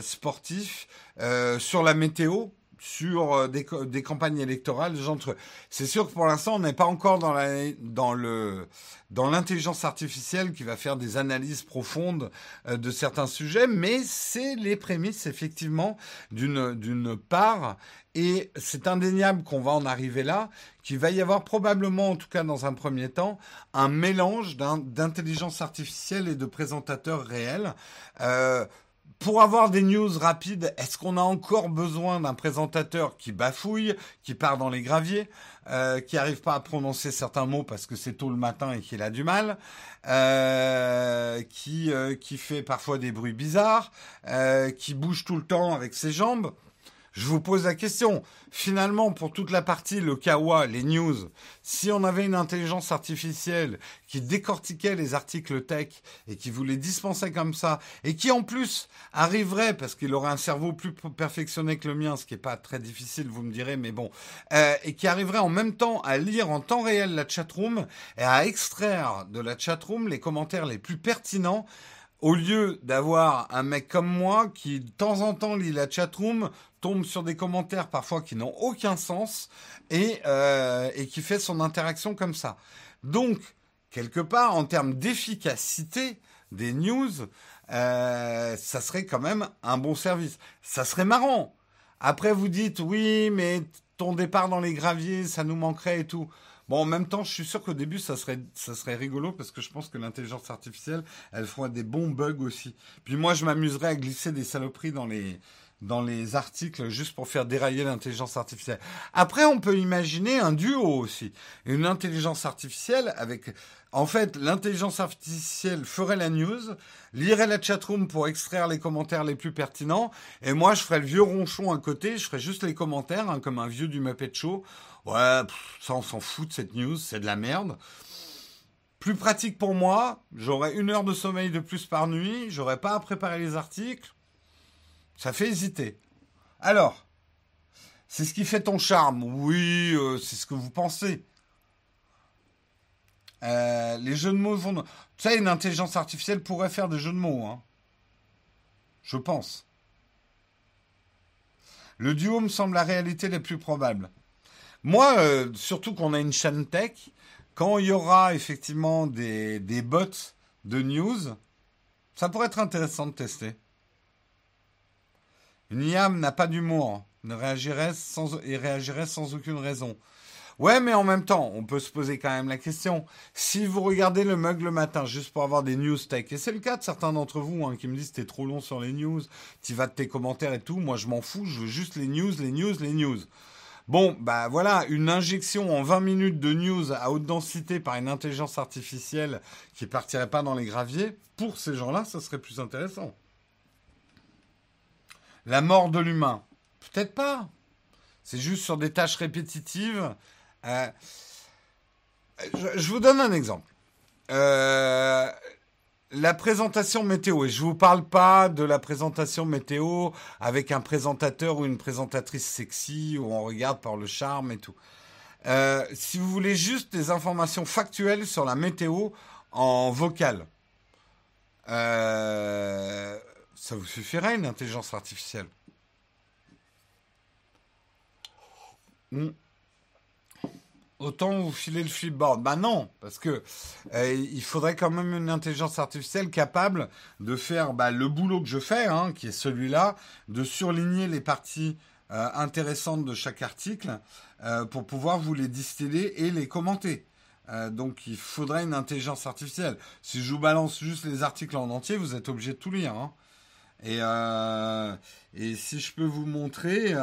sportifs, sur la météo sur euh, des, campagnes électorales, C'est sûr que pour l'instant, on n'est pas encore dans le, dans l'intelligence artificielle qui va faire des analyses profondes euh, de certains sujets, mais c'est les prémices effectivement d'une, d'une part, et c'est indéniable qu'on va en arriver là, qu'il va y avoir probablement, en tout cas dans un premier temps, un mélange d'intelligence artificielle et de présentateurs réels. Euh, pour avoir des news rapides, est-ce qu'on a encore besoin d'un présentateur qui bafouille, qui part dans les graviers, euh, qui n'arrive pas à prononcer certains mots parce que c'est tôt le matin et qu'il a du mal, euh, qui, euh, qui fait parfois des bruits bizarres, qui bouge tout le temps avec ses jambes je vous pose la question. Finalement, pour toute la partie, le kawa, les news, si on avait une intelligence artificielle qui décortiquait les articles tech et qui vous les dispensait comme ça, et qui en plus arriverait, parce qu'il aurait un cerveau plus perfectionné que le mien, ce qui n'est pas très difficile, vous me direz, mais bon, euh, et qui arriverait en même temps à lire en temps réel la chatroom et à extraire de la chatroom les commentaires les plus pertinents, au lieu d'avoir un mec comme moi qui de temps en temps lit la chatroom, tombe sur des commentaires parfois qui n'ont aucun sens et, euh, et qui fait son interaction comme ça. Donc, quelque part, en termes d'efficacité des news, euh, ça serait quand même un bon service. Ça serait marrant. Après, vous dites, oui, mais ton départ dans les graviers, ça nous manquerait et tout. Bon, en même temps, je suis sûr qu'au début, ça serait, ça serait rigolo parce que je pense que l'intelligence artificielle, elle fera des bons bugs aussi. Puis moi, je m'amuserais à glisser des saloperies dans les, dans les articles juste pour faire dérailler l'intelligence artificielle. Après, on peut imaginer un duo aussi. Une intelligence artificielle avec, en fait, l'intelligence artificielle ferait la news, lirait la chatroom pour extraire les commentaires les plus pertinents, et moi, je ferais le vieux ronchon à côté, je ferais juste les commentaires, hein, comme un vieux du Muppet Show. Ouais, ça on s'en fout de cette news, c'est de la merde. Plus pratique pour moi, j'aurais une heure de sommeil de plus par nuit, j'aurais pas à préparer les articles. Ça fait hésiter. Alors, c'est ce qui fait ton charme. Oui, euh, c'est ce que vous pensez. Euh, les jeux de mots vont. Tu sais, une intelligence artificielle pourrait faire des jeux de mots. Hein. Je pense. Le duo me semble la réalité la plus probable. Moi, euh, surtout qu'on a une chaîne tech, quand il y aura effectivement des, des bots de news, ça pourrait être intéressant de tester. Une IAM n'a pas d'humour, ne réagirait sans, et réagirait sans aucune raison. Ouais, mais en même temps, on peut se poser quand même la question. Si vous regardez le mug le matin juste pour avoir des news tech, et c'est le cas de certains d'entre vous hein, qui me disent t'es trop long sur les news, tu vas de tes commentaires et tout, moi je m'en fous, je veux juste les news, les news, les news. Bon, bah voilà, une injection en 20 minutes de news à haute densité par une intelligence artificielle qui partirait pas dans les graviers, pour ces gens-là, ça serait plus intéressant. La mort de l'humain, peut-être pas. C'est juste sur des tâches répétitives. Euh, je, vous donne un exemple. Euh, la présentation météo, et je ne vous parle pas de la présentation météo avec un présentateur ou une présentatrice sexy où on regarde par le charme et tout. Euh, si vous voulez juste des informations factuelles sur la météo en vocal, ça vous suffirait une intelligence artificielle? Hmm autant vous filer le flipboard. Bah non, parce que euh, il faudrait quand même une intelligence artificielle capable de faire bah, le boulot que je fais, hein, qui est celui-là, de surligner les parties euh, intéressantes de chaque article euh, pour pouvoir vous les distiller et les commenter. donc il faudrait une intelligence artificielle. Si je vous balance juste les articles en entier, vous êtes obligé de tout lire. Hein. Et, et si je peux vous montrer,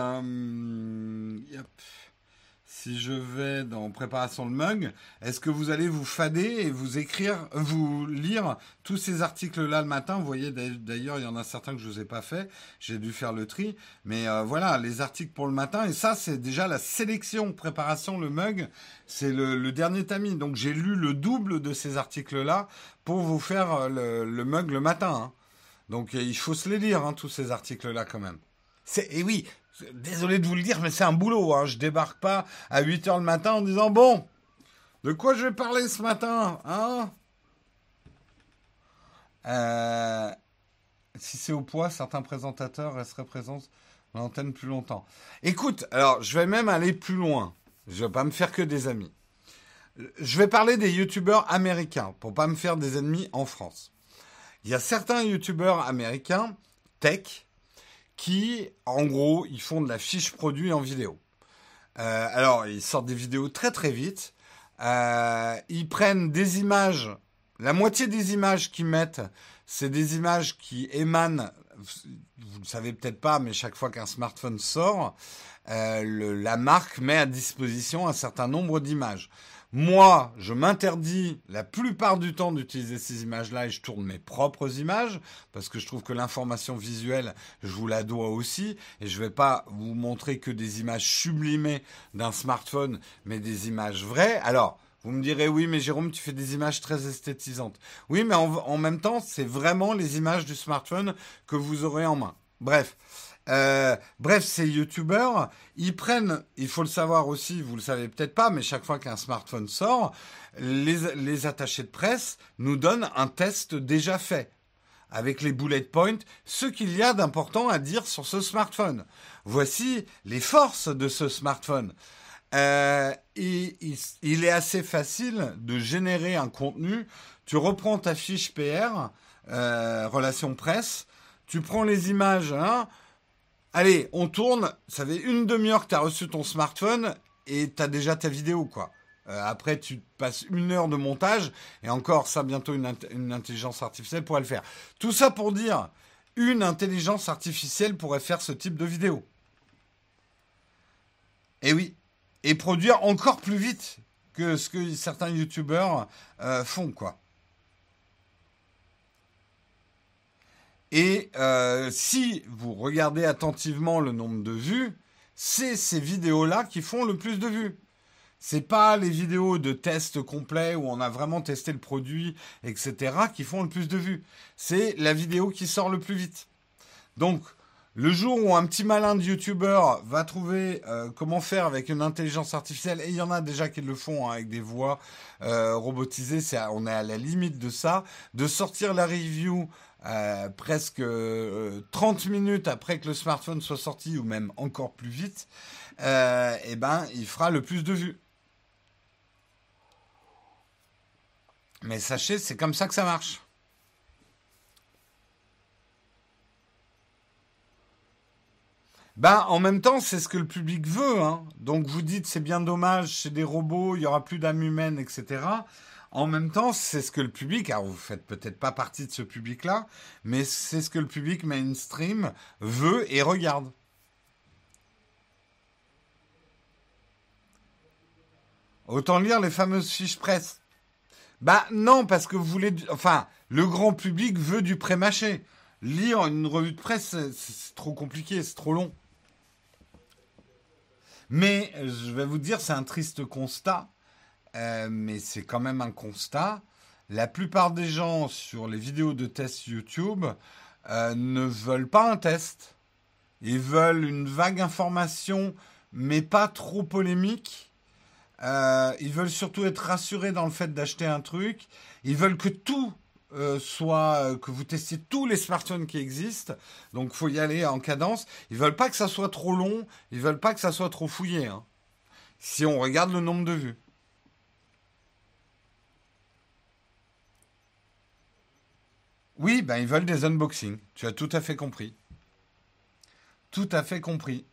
si je vais dans préparation de mug, est-ce que vous allez vous fader et vous écrire, vous lire tous ces articles-là le matin? Vous voyez, d'ailleurs, il y en a certains que je vous ai pas fait. J'ai dû faire le tri. Mais euh, voilà, les articles pour le matin. Et ça, c'est déjà la sélection, préparation, le mug. C'est le, dernier tamis. Donc, j'ai lu le double de ces articles-là pour vous faire euh, le, mug le matin. Hein. Donc, il faut se les lire, hein, tous ces articles-là, quand même. Et oui, Désolé de vous le dire, mais c'est un boulot. Hein. Je débarque pas à 8 heures le matin en disant Bon, de quoi je vais parler ce matin hein? Euh, Si c'est au poids, certains présentateurs resteraient présents à l'antenne plus longtemps. Écoute, alors je vais même aller plus loin. Je vais pas me faire que des amis. Je vais parler des youtubeurs américains pour pas me faire des ennemis en France. Il y a certains youtubeurs américains tech qui, en gros, ils font de la fiche produit en vidéo. Euh, alors, ils sortent des vidéos très très vite. Euh, ils prennent des images. La moitié des images qu'ils mettent, c'est des images qui émanent. Vous ne savez peut-être pas, mais chaque fois qu'un smartphone sort, euh, la marque met à disposition un certain nombre d'images. Moi, je m'interdis la plupart du temps d'utiliser ces images-là et je tourne mes propres images parce que je trouve que l'information visuelle, je vous la dois aussi et je ne vais pas vous montrer que des images sublimées d'un smartphone, mais des images vraies. Alors, vous me direz oui, mais Jérôme, tu fais des images très esthétisantes. Oui, mais en, en même temps, c'est vraiment les images du smartphone que vous aurez en main. Bref. Euh, bref, ces youtubeurs, ils prennent, il faut le savoir aussi, vous le savez peut-être pas, mais chaque fois qu'un smartphone sort, les, attachés de presse nous donnent un test déjà fait avec les bullet points, ce qu'il y a d'important à dire sur ce smartphone. Voici les forces de ce smartphone. Euh, il, est assez facile de générer un contenu. Tu reprends ta fiche PR, euh, relation presse, tu prends les images, hein, Allez, on tourne. Ça fait une demi-heure que tu reçu ton smartphone et tu as déjà ta vidéo, quoi. Euh, après, tu passes une heure de montage et encore, ça, bientôt une, intelligence artificielle pourrait le faire. Tout ça pour dire, une intelligence artificielle pourrait faire ce type de vidéo. Et oui, et produire encore plus vite que ce que certains youtubeurs euh, font, quoi. Et euh, si vous regardez attentivement le nombre de vues, c'est ces vidéos-là qui font le plus de vues. C'est pas les vidéos de tests complets où on a vraiment testé le produit, etc., qui font le plus de vues. C'est la vidéo qui sort le plus vite. Donc, le jour où un petit malin de youtubeur va trouver euh, comment faire avec une intelligence artificielle, et il y en a déjà qui le font hein, avec des voix euh, robotisées, on est à la limite de ça, de sortir la review euh, presque 30 euh, minutes après que le smartphone soit sorti, ou même encore plus vite, euh, eh ben, il fera le plus de vues. Mais sachez, c'est comme ça que ça marche. Ben, en même temps, c'est ce que le public veut. Hein. Donc vous dites, c'est bien dommage, c'est des robots, il y aura plus d'âme humaine, etc. En même temps, c'est ce que le public, alors vous faites peut-être pas partie de ce public-là, mais c'est ce que le public mainstream veut et regarde. Autant lire les fameuses fiches presse. Bah non, parce que vous voulez... Enfin, le grand public veut du pré-mâché. Lire une revue de presse, c'est trop compliqué, c'est trop long. Mais je vais vous dire, c'est un triste constat. Euh, mais c'est quand même un constat. La plupart des gens sur les vidéos de test YouTube euh, ne veulent pas un test. Ils veulent une vague information, mais pas trop polémique. Euh, ils veulent surtout être rassurés dans le fait d'acheter un truc. Ils veulent que tout soit que vous testiez tous les smartphones qui existent. Donc, faut y aller en cadence. Ils veulent pas que ça soit trop long. Ils veulent pas que ça soit trop fouillé. Hein. Si on regarde le nombre de vues. Oui, ben ils veulent des unboxings. Tu as tout à fait compris. Tout à fait compris.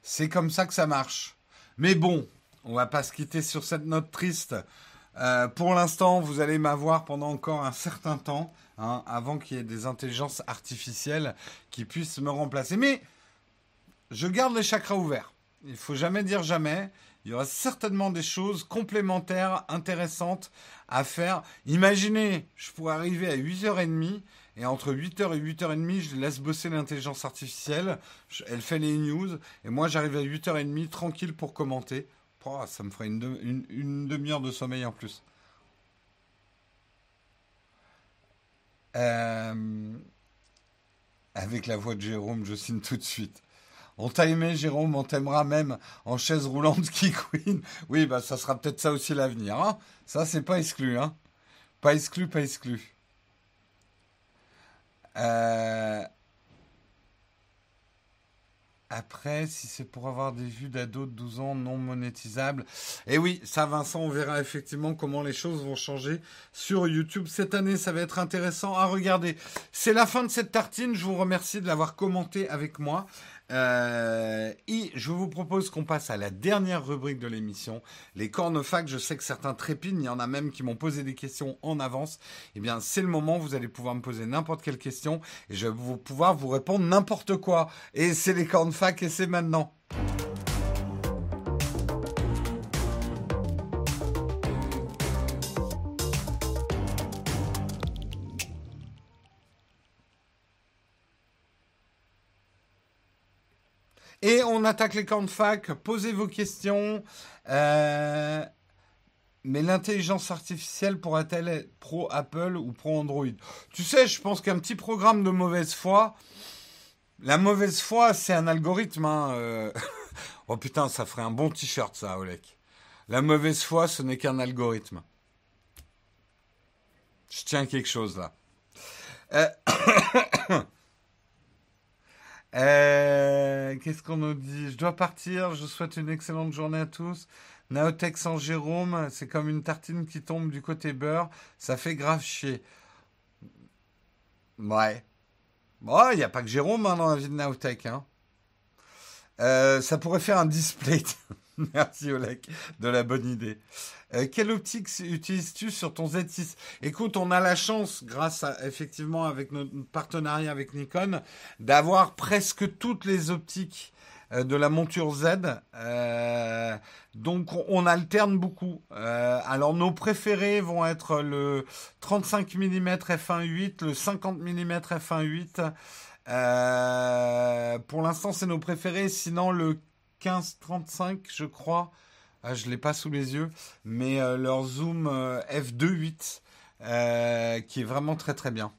C'est comme ça que ça marche. Mais bon, on va pas se quitter sur cette note triste. Euh, pour l'instant, vous allez m'avoir pendant encore un certain temps, hein, avant qu'il y ait des intelligences artificielles qui puissent me remplacer. Mais je garde les chakras ouverts. Il faut jamais dire jamais. Il y aura certainement des choses complémentaires, intéressantes à faire. Imaginez, je pourrais arriver à 8h30 et entre 8h et 8h30, je laisse bosser l'intelligence artificielle. Elle fait les news et moi j'arrive à 8h30 tranquille pour commenter. Ça me ferait une, une demi-heure de sommeil en plus. Euh, avec la voix de Jérôme, je signe tout de suite. On t'a aimé, Jérôme, on t'aimera même en chaise roulante qui queen. Oui, bah ça sera peut-être ça aussi l'avenir. Hein ça, c'est pas exclu. Hein pas exclu, pas exclu. Euh, après, si c'est pour avoir des vues d'ados de 12 ans non monétisables. Et eh oui, ça Vincent, on verra effectivement comment les choses vont changer sur YouTube cette année. Ça va être intéressant à regarder. C'est la fin de cette tartine. Je vous remercie de l'avoir commenté avec moi. Euh, et je vous propose qu'on passe à la dernière rubrique de l'émission, les cornofacts. Je sais que certains trépignent, il y en a même qui m'ont posé des questions en avance. Eh bien, c'est le moment, vous allez pouvoir me poser n'importe quelle question et je vais pouvoir vous répondre n'importe quoi. Et c'est les cornfacts et c'est maintenant. Et on attaque les camps de fac. Posez vos questions. Euh, mais l'intelligence artificielle pourra-t-elle être pro Apple ou pro Android Tu sais, je pense qu'un petit programme de mauvaise foi. La mauvaise foi, c'est un algorithme. Hein, euh. oh putain, ça ferait un bon t-shirt, ça, Olek. La mauvaise foi, ce n'est qu'un algorithme. Je tiens quelque chose là. Euh... Euh, qu'est-ce qu'on nous dit? Je dois partir. Je souhaite une excellente journée à tous. Naotech sans Jérôme, c'est comme une tartine qui tombe du côté beurre. Ça fait grave chier. Ouais. Bon, il n'y a pas que Jérôme hein, dans la vie de Naotech. Hein. Euh, ça pourrait faire un display. Merci Olek de la bonne idée. Euh, quelle optique utilises-tu sur ton Z6 Écoute, on a la chance, grâce à effectivement avec notre partenariat avec Nikon, d'avoir presque toutes les optiques euh, de la monture Z. Euh, donc on alterne beaucoup. alors nos préférés vont être le 35 mm f1.8, le 50 mm f1.8. pour l'instant, c'est nos préférés. Sinon, le 15-35, je crois. Ah, je l'ai pas sous les yeux, mais euh, leur zoom euh, f2.8 euh, qui est vraiment très très bien.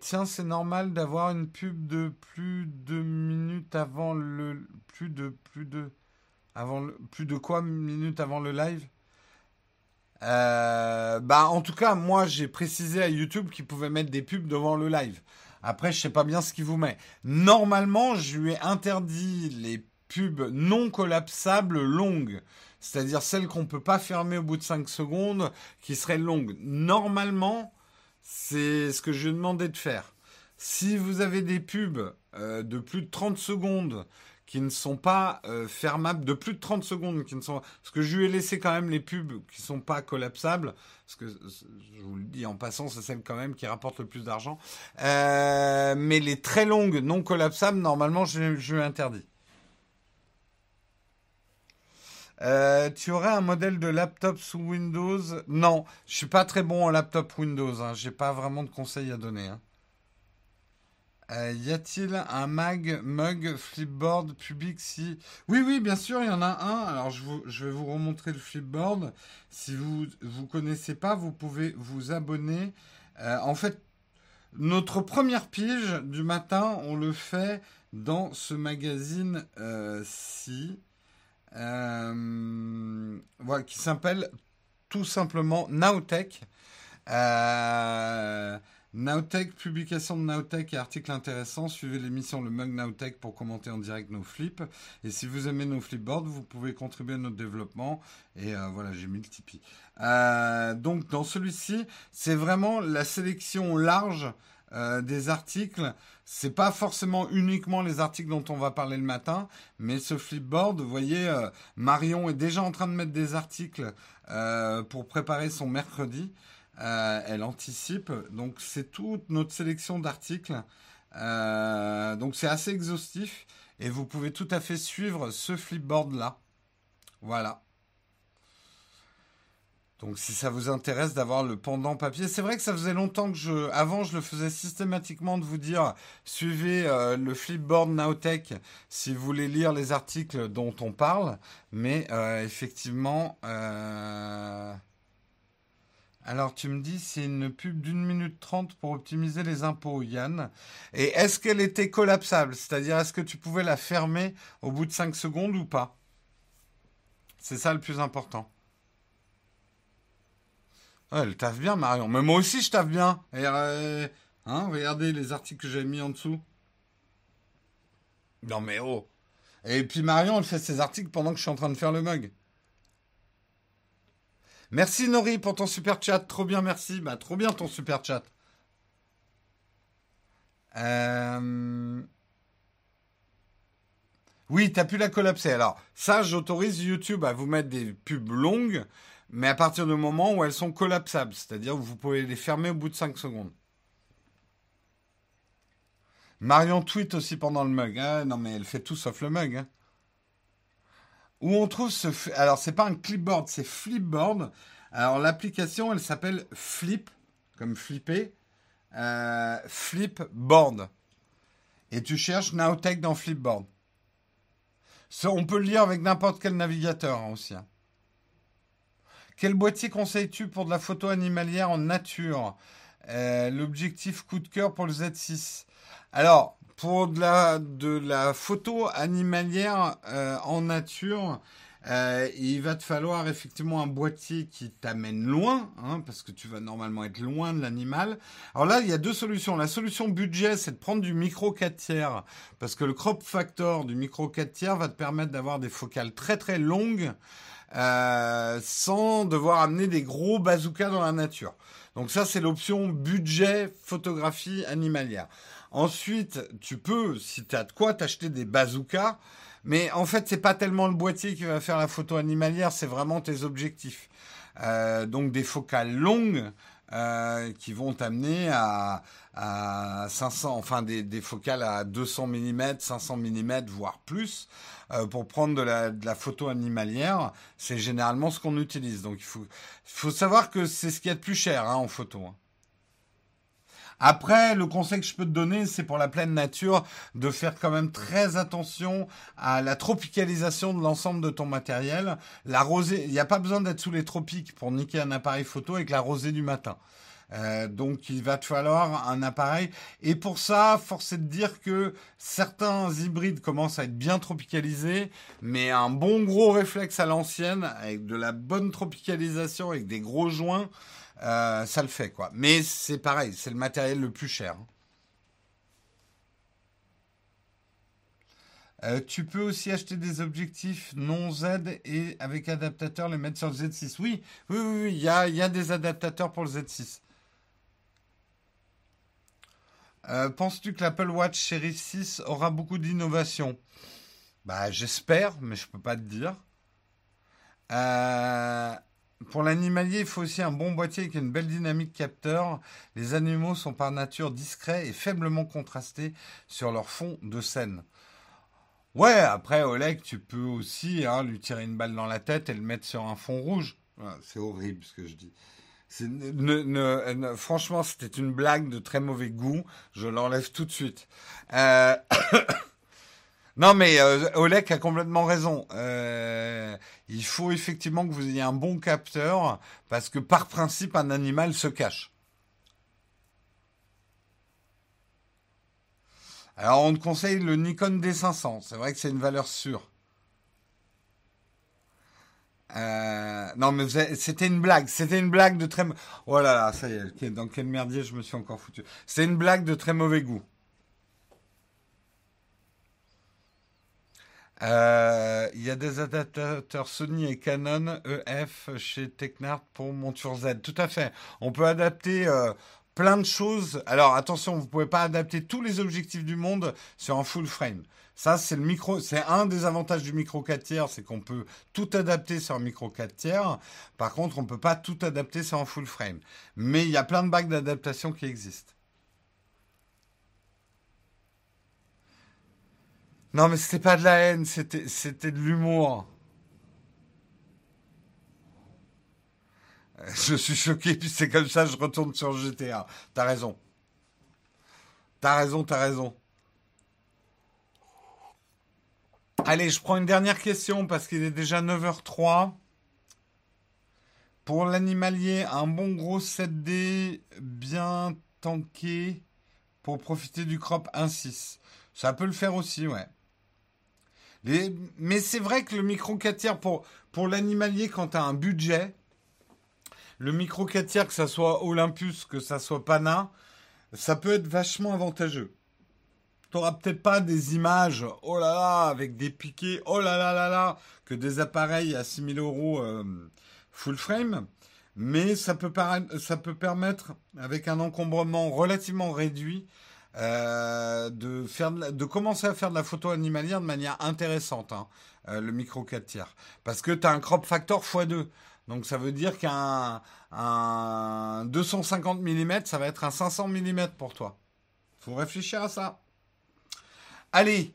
tiens, c'est normal d'avoir une pub de plus de minutes avant le plus de plus de avant le, plus de quoi minutes avant le live? Euh, bah, en tout cas, moi, j'ai précisé à YouTube qu'il pouvait mettre des pubs devant le live. Après, je sais pas bien ce qu'il vous met. Normalement, je lui ai interdit les pubs non collapsables longues. C'est-à-dire celles qu'on peut pas fermer au bout de 5 secondes, qui seraient longues. Normalement, c'est ce que je lui ai demandé de faire. Si vous avez des pubs euh, de plus de 30 secondes qui ne sont pas euh, fermables de plus de 30 secondes, qui ne sont parce que je lui ai laissé quand même les pubs qui sont pas collapsables, parce que je vous le dis en passant, c'est celle quand même qui rapporte le plus d'argent. Euh, mais les très longues non collapsables, normalement, je, je lui interdis. Euh, tu aurais un modèle de laptop sous Windows? Non, je suis pas très bon en laptop Windows. Hein. J'ai pas vraiment de conseils à donner. Hein. Euh, y a-t-il un mag, mug, flipboard public si... Oui, oui, bien sûr, il y en a un. Alors, je, je vais vous remontrer le flipboard. Si vous ne connaissez pas, vous pouvez vous abonner. Euh, en fait, notre première pige du matin, on le fait dans ce magazine-ci. Euh, voilà, qui s'appelle tout simplement Nowtech. Euh, Nowtech, publication de Nowtech et article intéressant. Suivez l'émission Le Mug Nowtech pour commenter en direct nos flips. Et si vous aimez nos flipboards, vous pouvez contribuer à notre développement. Et euh, voilà, j'ai mis le Tipeee. Euh, donc dans celui-ci, c'est vraiment la sélection large euh, des articles. C'est pas forcément uniquement les articles dont on va parler le matin, mais ce flipboard, vous voyez, Marion est déjà en train de mettre des articles pour préparer son mercredi. Euh, elle anticipe. Donc c'est toute notre sélection d'articles. Euh, donc c'est assez exhaustif et vous pouvez tout à fait suivre ce flipboard là. Voilà. Donc si ça vous intéresse d'avoir le pendant papier, c'est vrai que ça faisait longtemps que je, avant je le faisais systématiquement de vous dire suivez euh, le Flipboard Nowtech si vous voulez lire les articles dont on parle, mais effectivement, alors tu me dis c'est une pub d'une minute trente pour optimiser les impôts, Yann. Et est-ce qu'elle était collapsable, c'est-à-dire est-ce que tu pouvais la fermer au bout de 5 secondes ou pas? C'est ça le plus important. Elle taffe bien, Marion. Mais moi aussi, je taffe bien. Euh, hein, regardez les articles que j'ai mis en dessous. Non, mais oh. Et puis Marion, elle fait ses articles pendant que je suis en train de faire le mug. Merci Nori pour ton super chat. Trop bien, merci. Bah, trop bien ton super chat. Euh... Oui, t'as pu la collapser. Alors, ça, j'autorise YouTube à vous mettre des pubs longues mais à partir du moment où elles sont collapsables, c'est-à-dire vous pouvez les fermer au bout de 5 secondes. Marion tweet aussi pendant le mug. Hein. non, mais elle fait tout sauf le mug. Hein. Où on trouve ce. Alors, c'est pas un clipboard, c'est Flipboard. Alors, l'application, elle s'appelle Flip, comme flipper. Euh, Flipboard. Et tu cherches Nowtech dans Flipboard. on peut le lire avec n'importe quel navigateur hein, aussi. Hein. Quel boîtier conseilles-tu pour de la photo animalière en nature? Euh, L'objectif coup de cœur pour le Z6. Alors, pour de la, photo animalière euh, en nature, euh, il va te falloir effectivement un boîtier qui t'amène loin, hein, parce que tu vas normalement être loin de l'animal. Alors là, il y a deux solutions. La solution budget, c'est de prendre du micro 4 tiers, parce que le crop factor du micro 4 tiers va te permettre d'avoir des focales très très longues. Euh, sans devoir amener des gros bazookas dans la nature. Donc ça, c'est l'option budget photographie animalière. Ensuite, tu peux, si tu as de quoi, t'acheter des bazookas. Mais en fait, c'est pas tellement le boîtier qui va faire la photo animalière, c'est vraiment tes objectifs. Euh, donc des focales longues euh, qui vont t'amener à, à 500, enfin des, focales à 200 mm, 500 mm, voire plus, euh, pour prendre de la, photo animalière. C'est généralement ce qu'on utilise. Donc il faut, faut savoir que c'est ce qu'il y a de plus cher hein, en photo. Hein. Après, le conseil que je peux te donner, c'est pour la pleine nature de faire quand même très attention à la tropicalisation de l'ensemble de ton matériel. La rosée, il n'y a pas besoin d'être sous les tropiques pour niquer un appareil photo avec la rosée du matin. Euh, donc il va te falloir un appareil. Et pour ça, force est de dire que certains hybrides commencent à être bien tropicalisés, mais un bon gros réflexe à l'ancienne, avec de la bonne tropicalisation, avec des gros joints, euh, ça le fait quoi. Mais c'est pareil, c'est le matériel le plus cher. Euh, tu peux aussi acheter des objectifs non Z et avec adaptateur les mettre sur le Z6. Oui, oui, oui, il y, a, y a des adaptateurs pour le Z6. Euh, penses-tu que l'Apple Watch Series 6 aura beaucoup d'innovation Bah j'espère, mais je peux pas te dire. Pour l'animalier, il faut aussi un bon boîtier avec une belle dynamique capteur. Les animaux sont par nature discrets et faiblement contrastés sur leur fond de scène. Ouais, après Oleg, tu peux aussi hein, lui tirer une balle dans la tête et le mettre sur un fond rouge. c'est horrible ce que je dis franchement, c'était une blague de très mauvais goût. Je l'enlève tout de suite. Euh, non, mais euh, Oleg a complètement raison. Euh, il faut effectivement que vous ayez un bon capteur parce que par principe, un animal se cache. Alors, on te conseille le Nikon D500. C'est vrai que c'est une valeur sûre. Euh, non, mais c'était une blague. C'était une blague de très. Oh là là, ça y est. Dans quel merdier je me suis encore foutu. C'est une blague de très mauvais goût. Euh, il y a des adaptateurs Sony et Canon EF chez Technart pour monture Z. Tout à fait. On peut adapter. Euh, plein de choses. Alors attention, vous pouvez pas adapter tous les objectifs du monde sur un full frame. Ça, c'est le micro, c'est un des avantages du micro 4 tiers, c'est qu'on peut tout adapter sur un micro 4 tiers. Par contre, on peut pas tout adapter sur un full frame. Mais il y a plein de bacs d'adaptation qui existent. Non, mais c'était pas de la haine, c'était, de l'humour. Je suis choqué, puis c'est comme ça, je retourne sur GTA. T'as raison. T'as raison, t'as raison. Allez, je prends une dernière question parce qu'il est déjà 9h03. Pour l'animalier, un bon gros 7D bien tanké pour profiter du crop 1.6. Ça peut le faire aussi, ouais. Mais c'est vrai que le micro 4 tiers pour, pour l'animalier, quand tu as un budget, le micro 4 tiers, que ça soit Olympus, que ça soit Pana, ça peut être vachement avantageux. Tu n'auras peut-être pas des images, oh là là, avec des piquets, oh là là là là, que des appareils à 6000 euros euh, full frame, mais ça peut, ça peut permettre, avec un encombrement relativement réduit, euh, de, commencer à faire de la photo animalière de manière intéressante, hein, euh, le micro 4 tiers. Parce que tu as un crop factor x2. Donc ça veut dire qu'un un 250 mm, ça va être un 500 mm pour toi. Faut réfléchir à ça. Allez,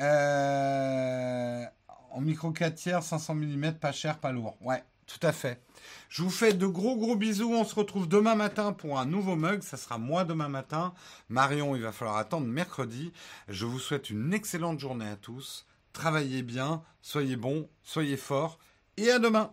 euh, en micro 4 tiers, 500 mm, pas cher, pas lourd. Ouais, tout à fait. Je vous fais de gros gros bisous. On se retrouve demain matin pour un nouveau mug. Ça sera moi demain matin. Marion, il va falloir attendre mercredi. Je vous souhaite une excellente journée à tous. Travaillez bien, soyez bons, soyez forts et à demain.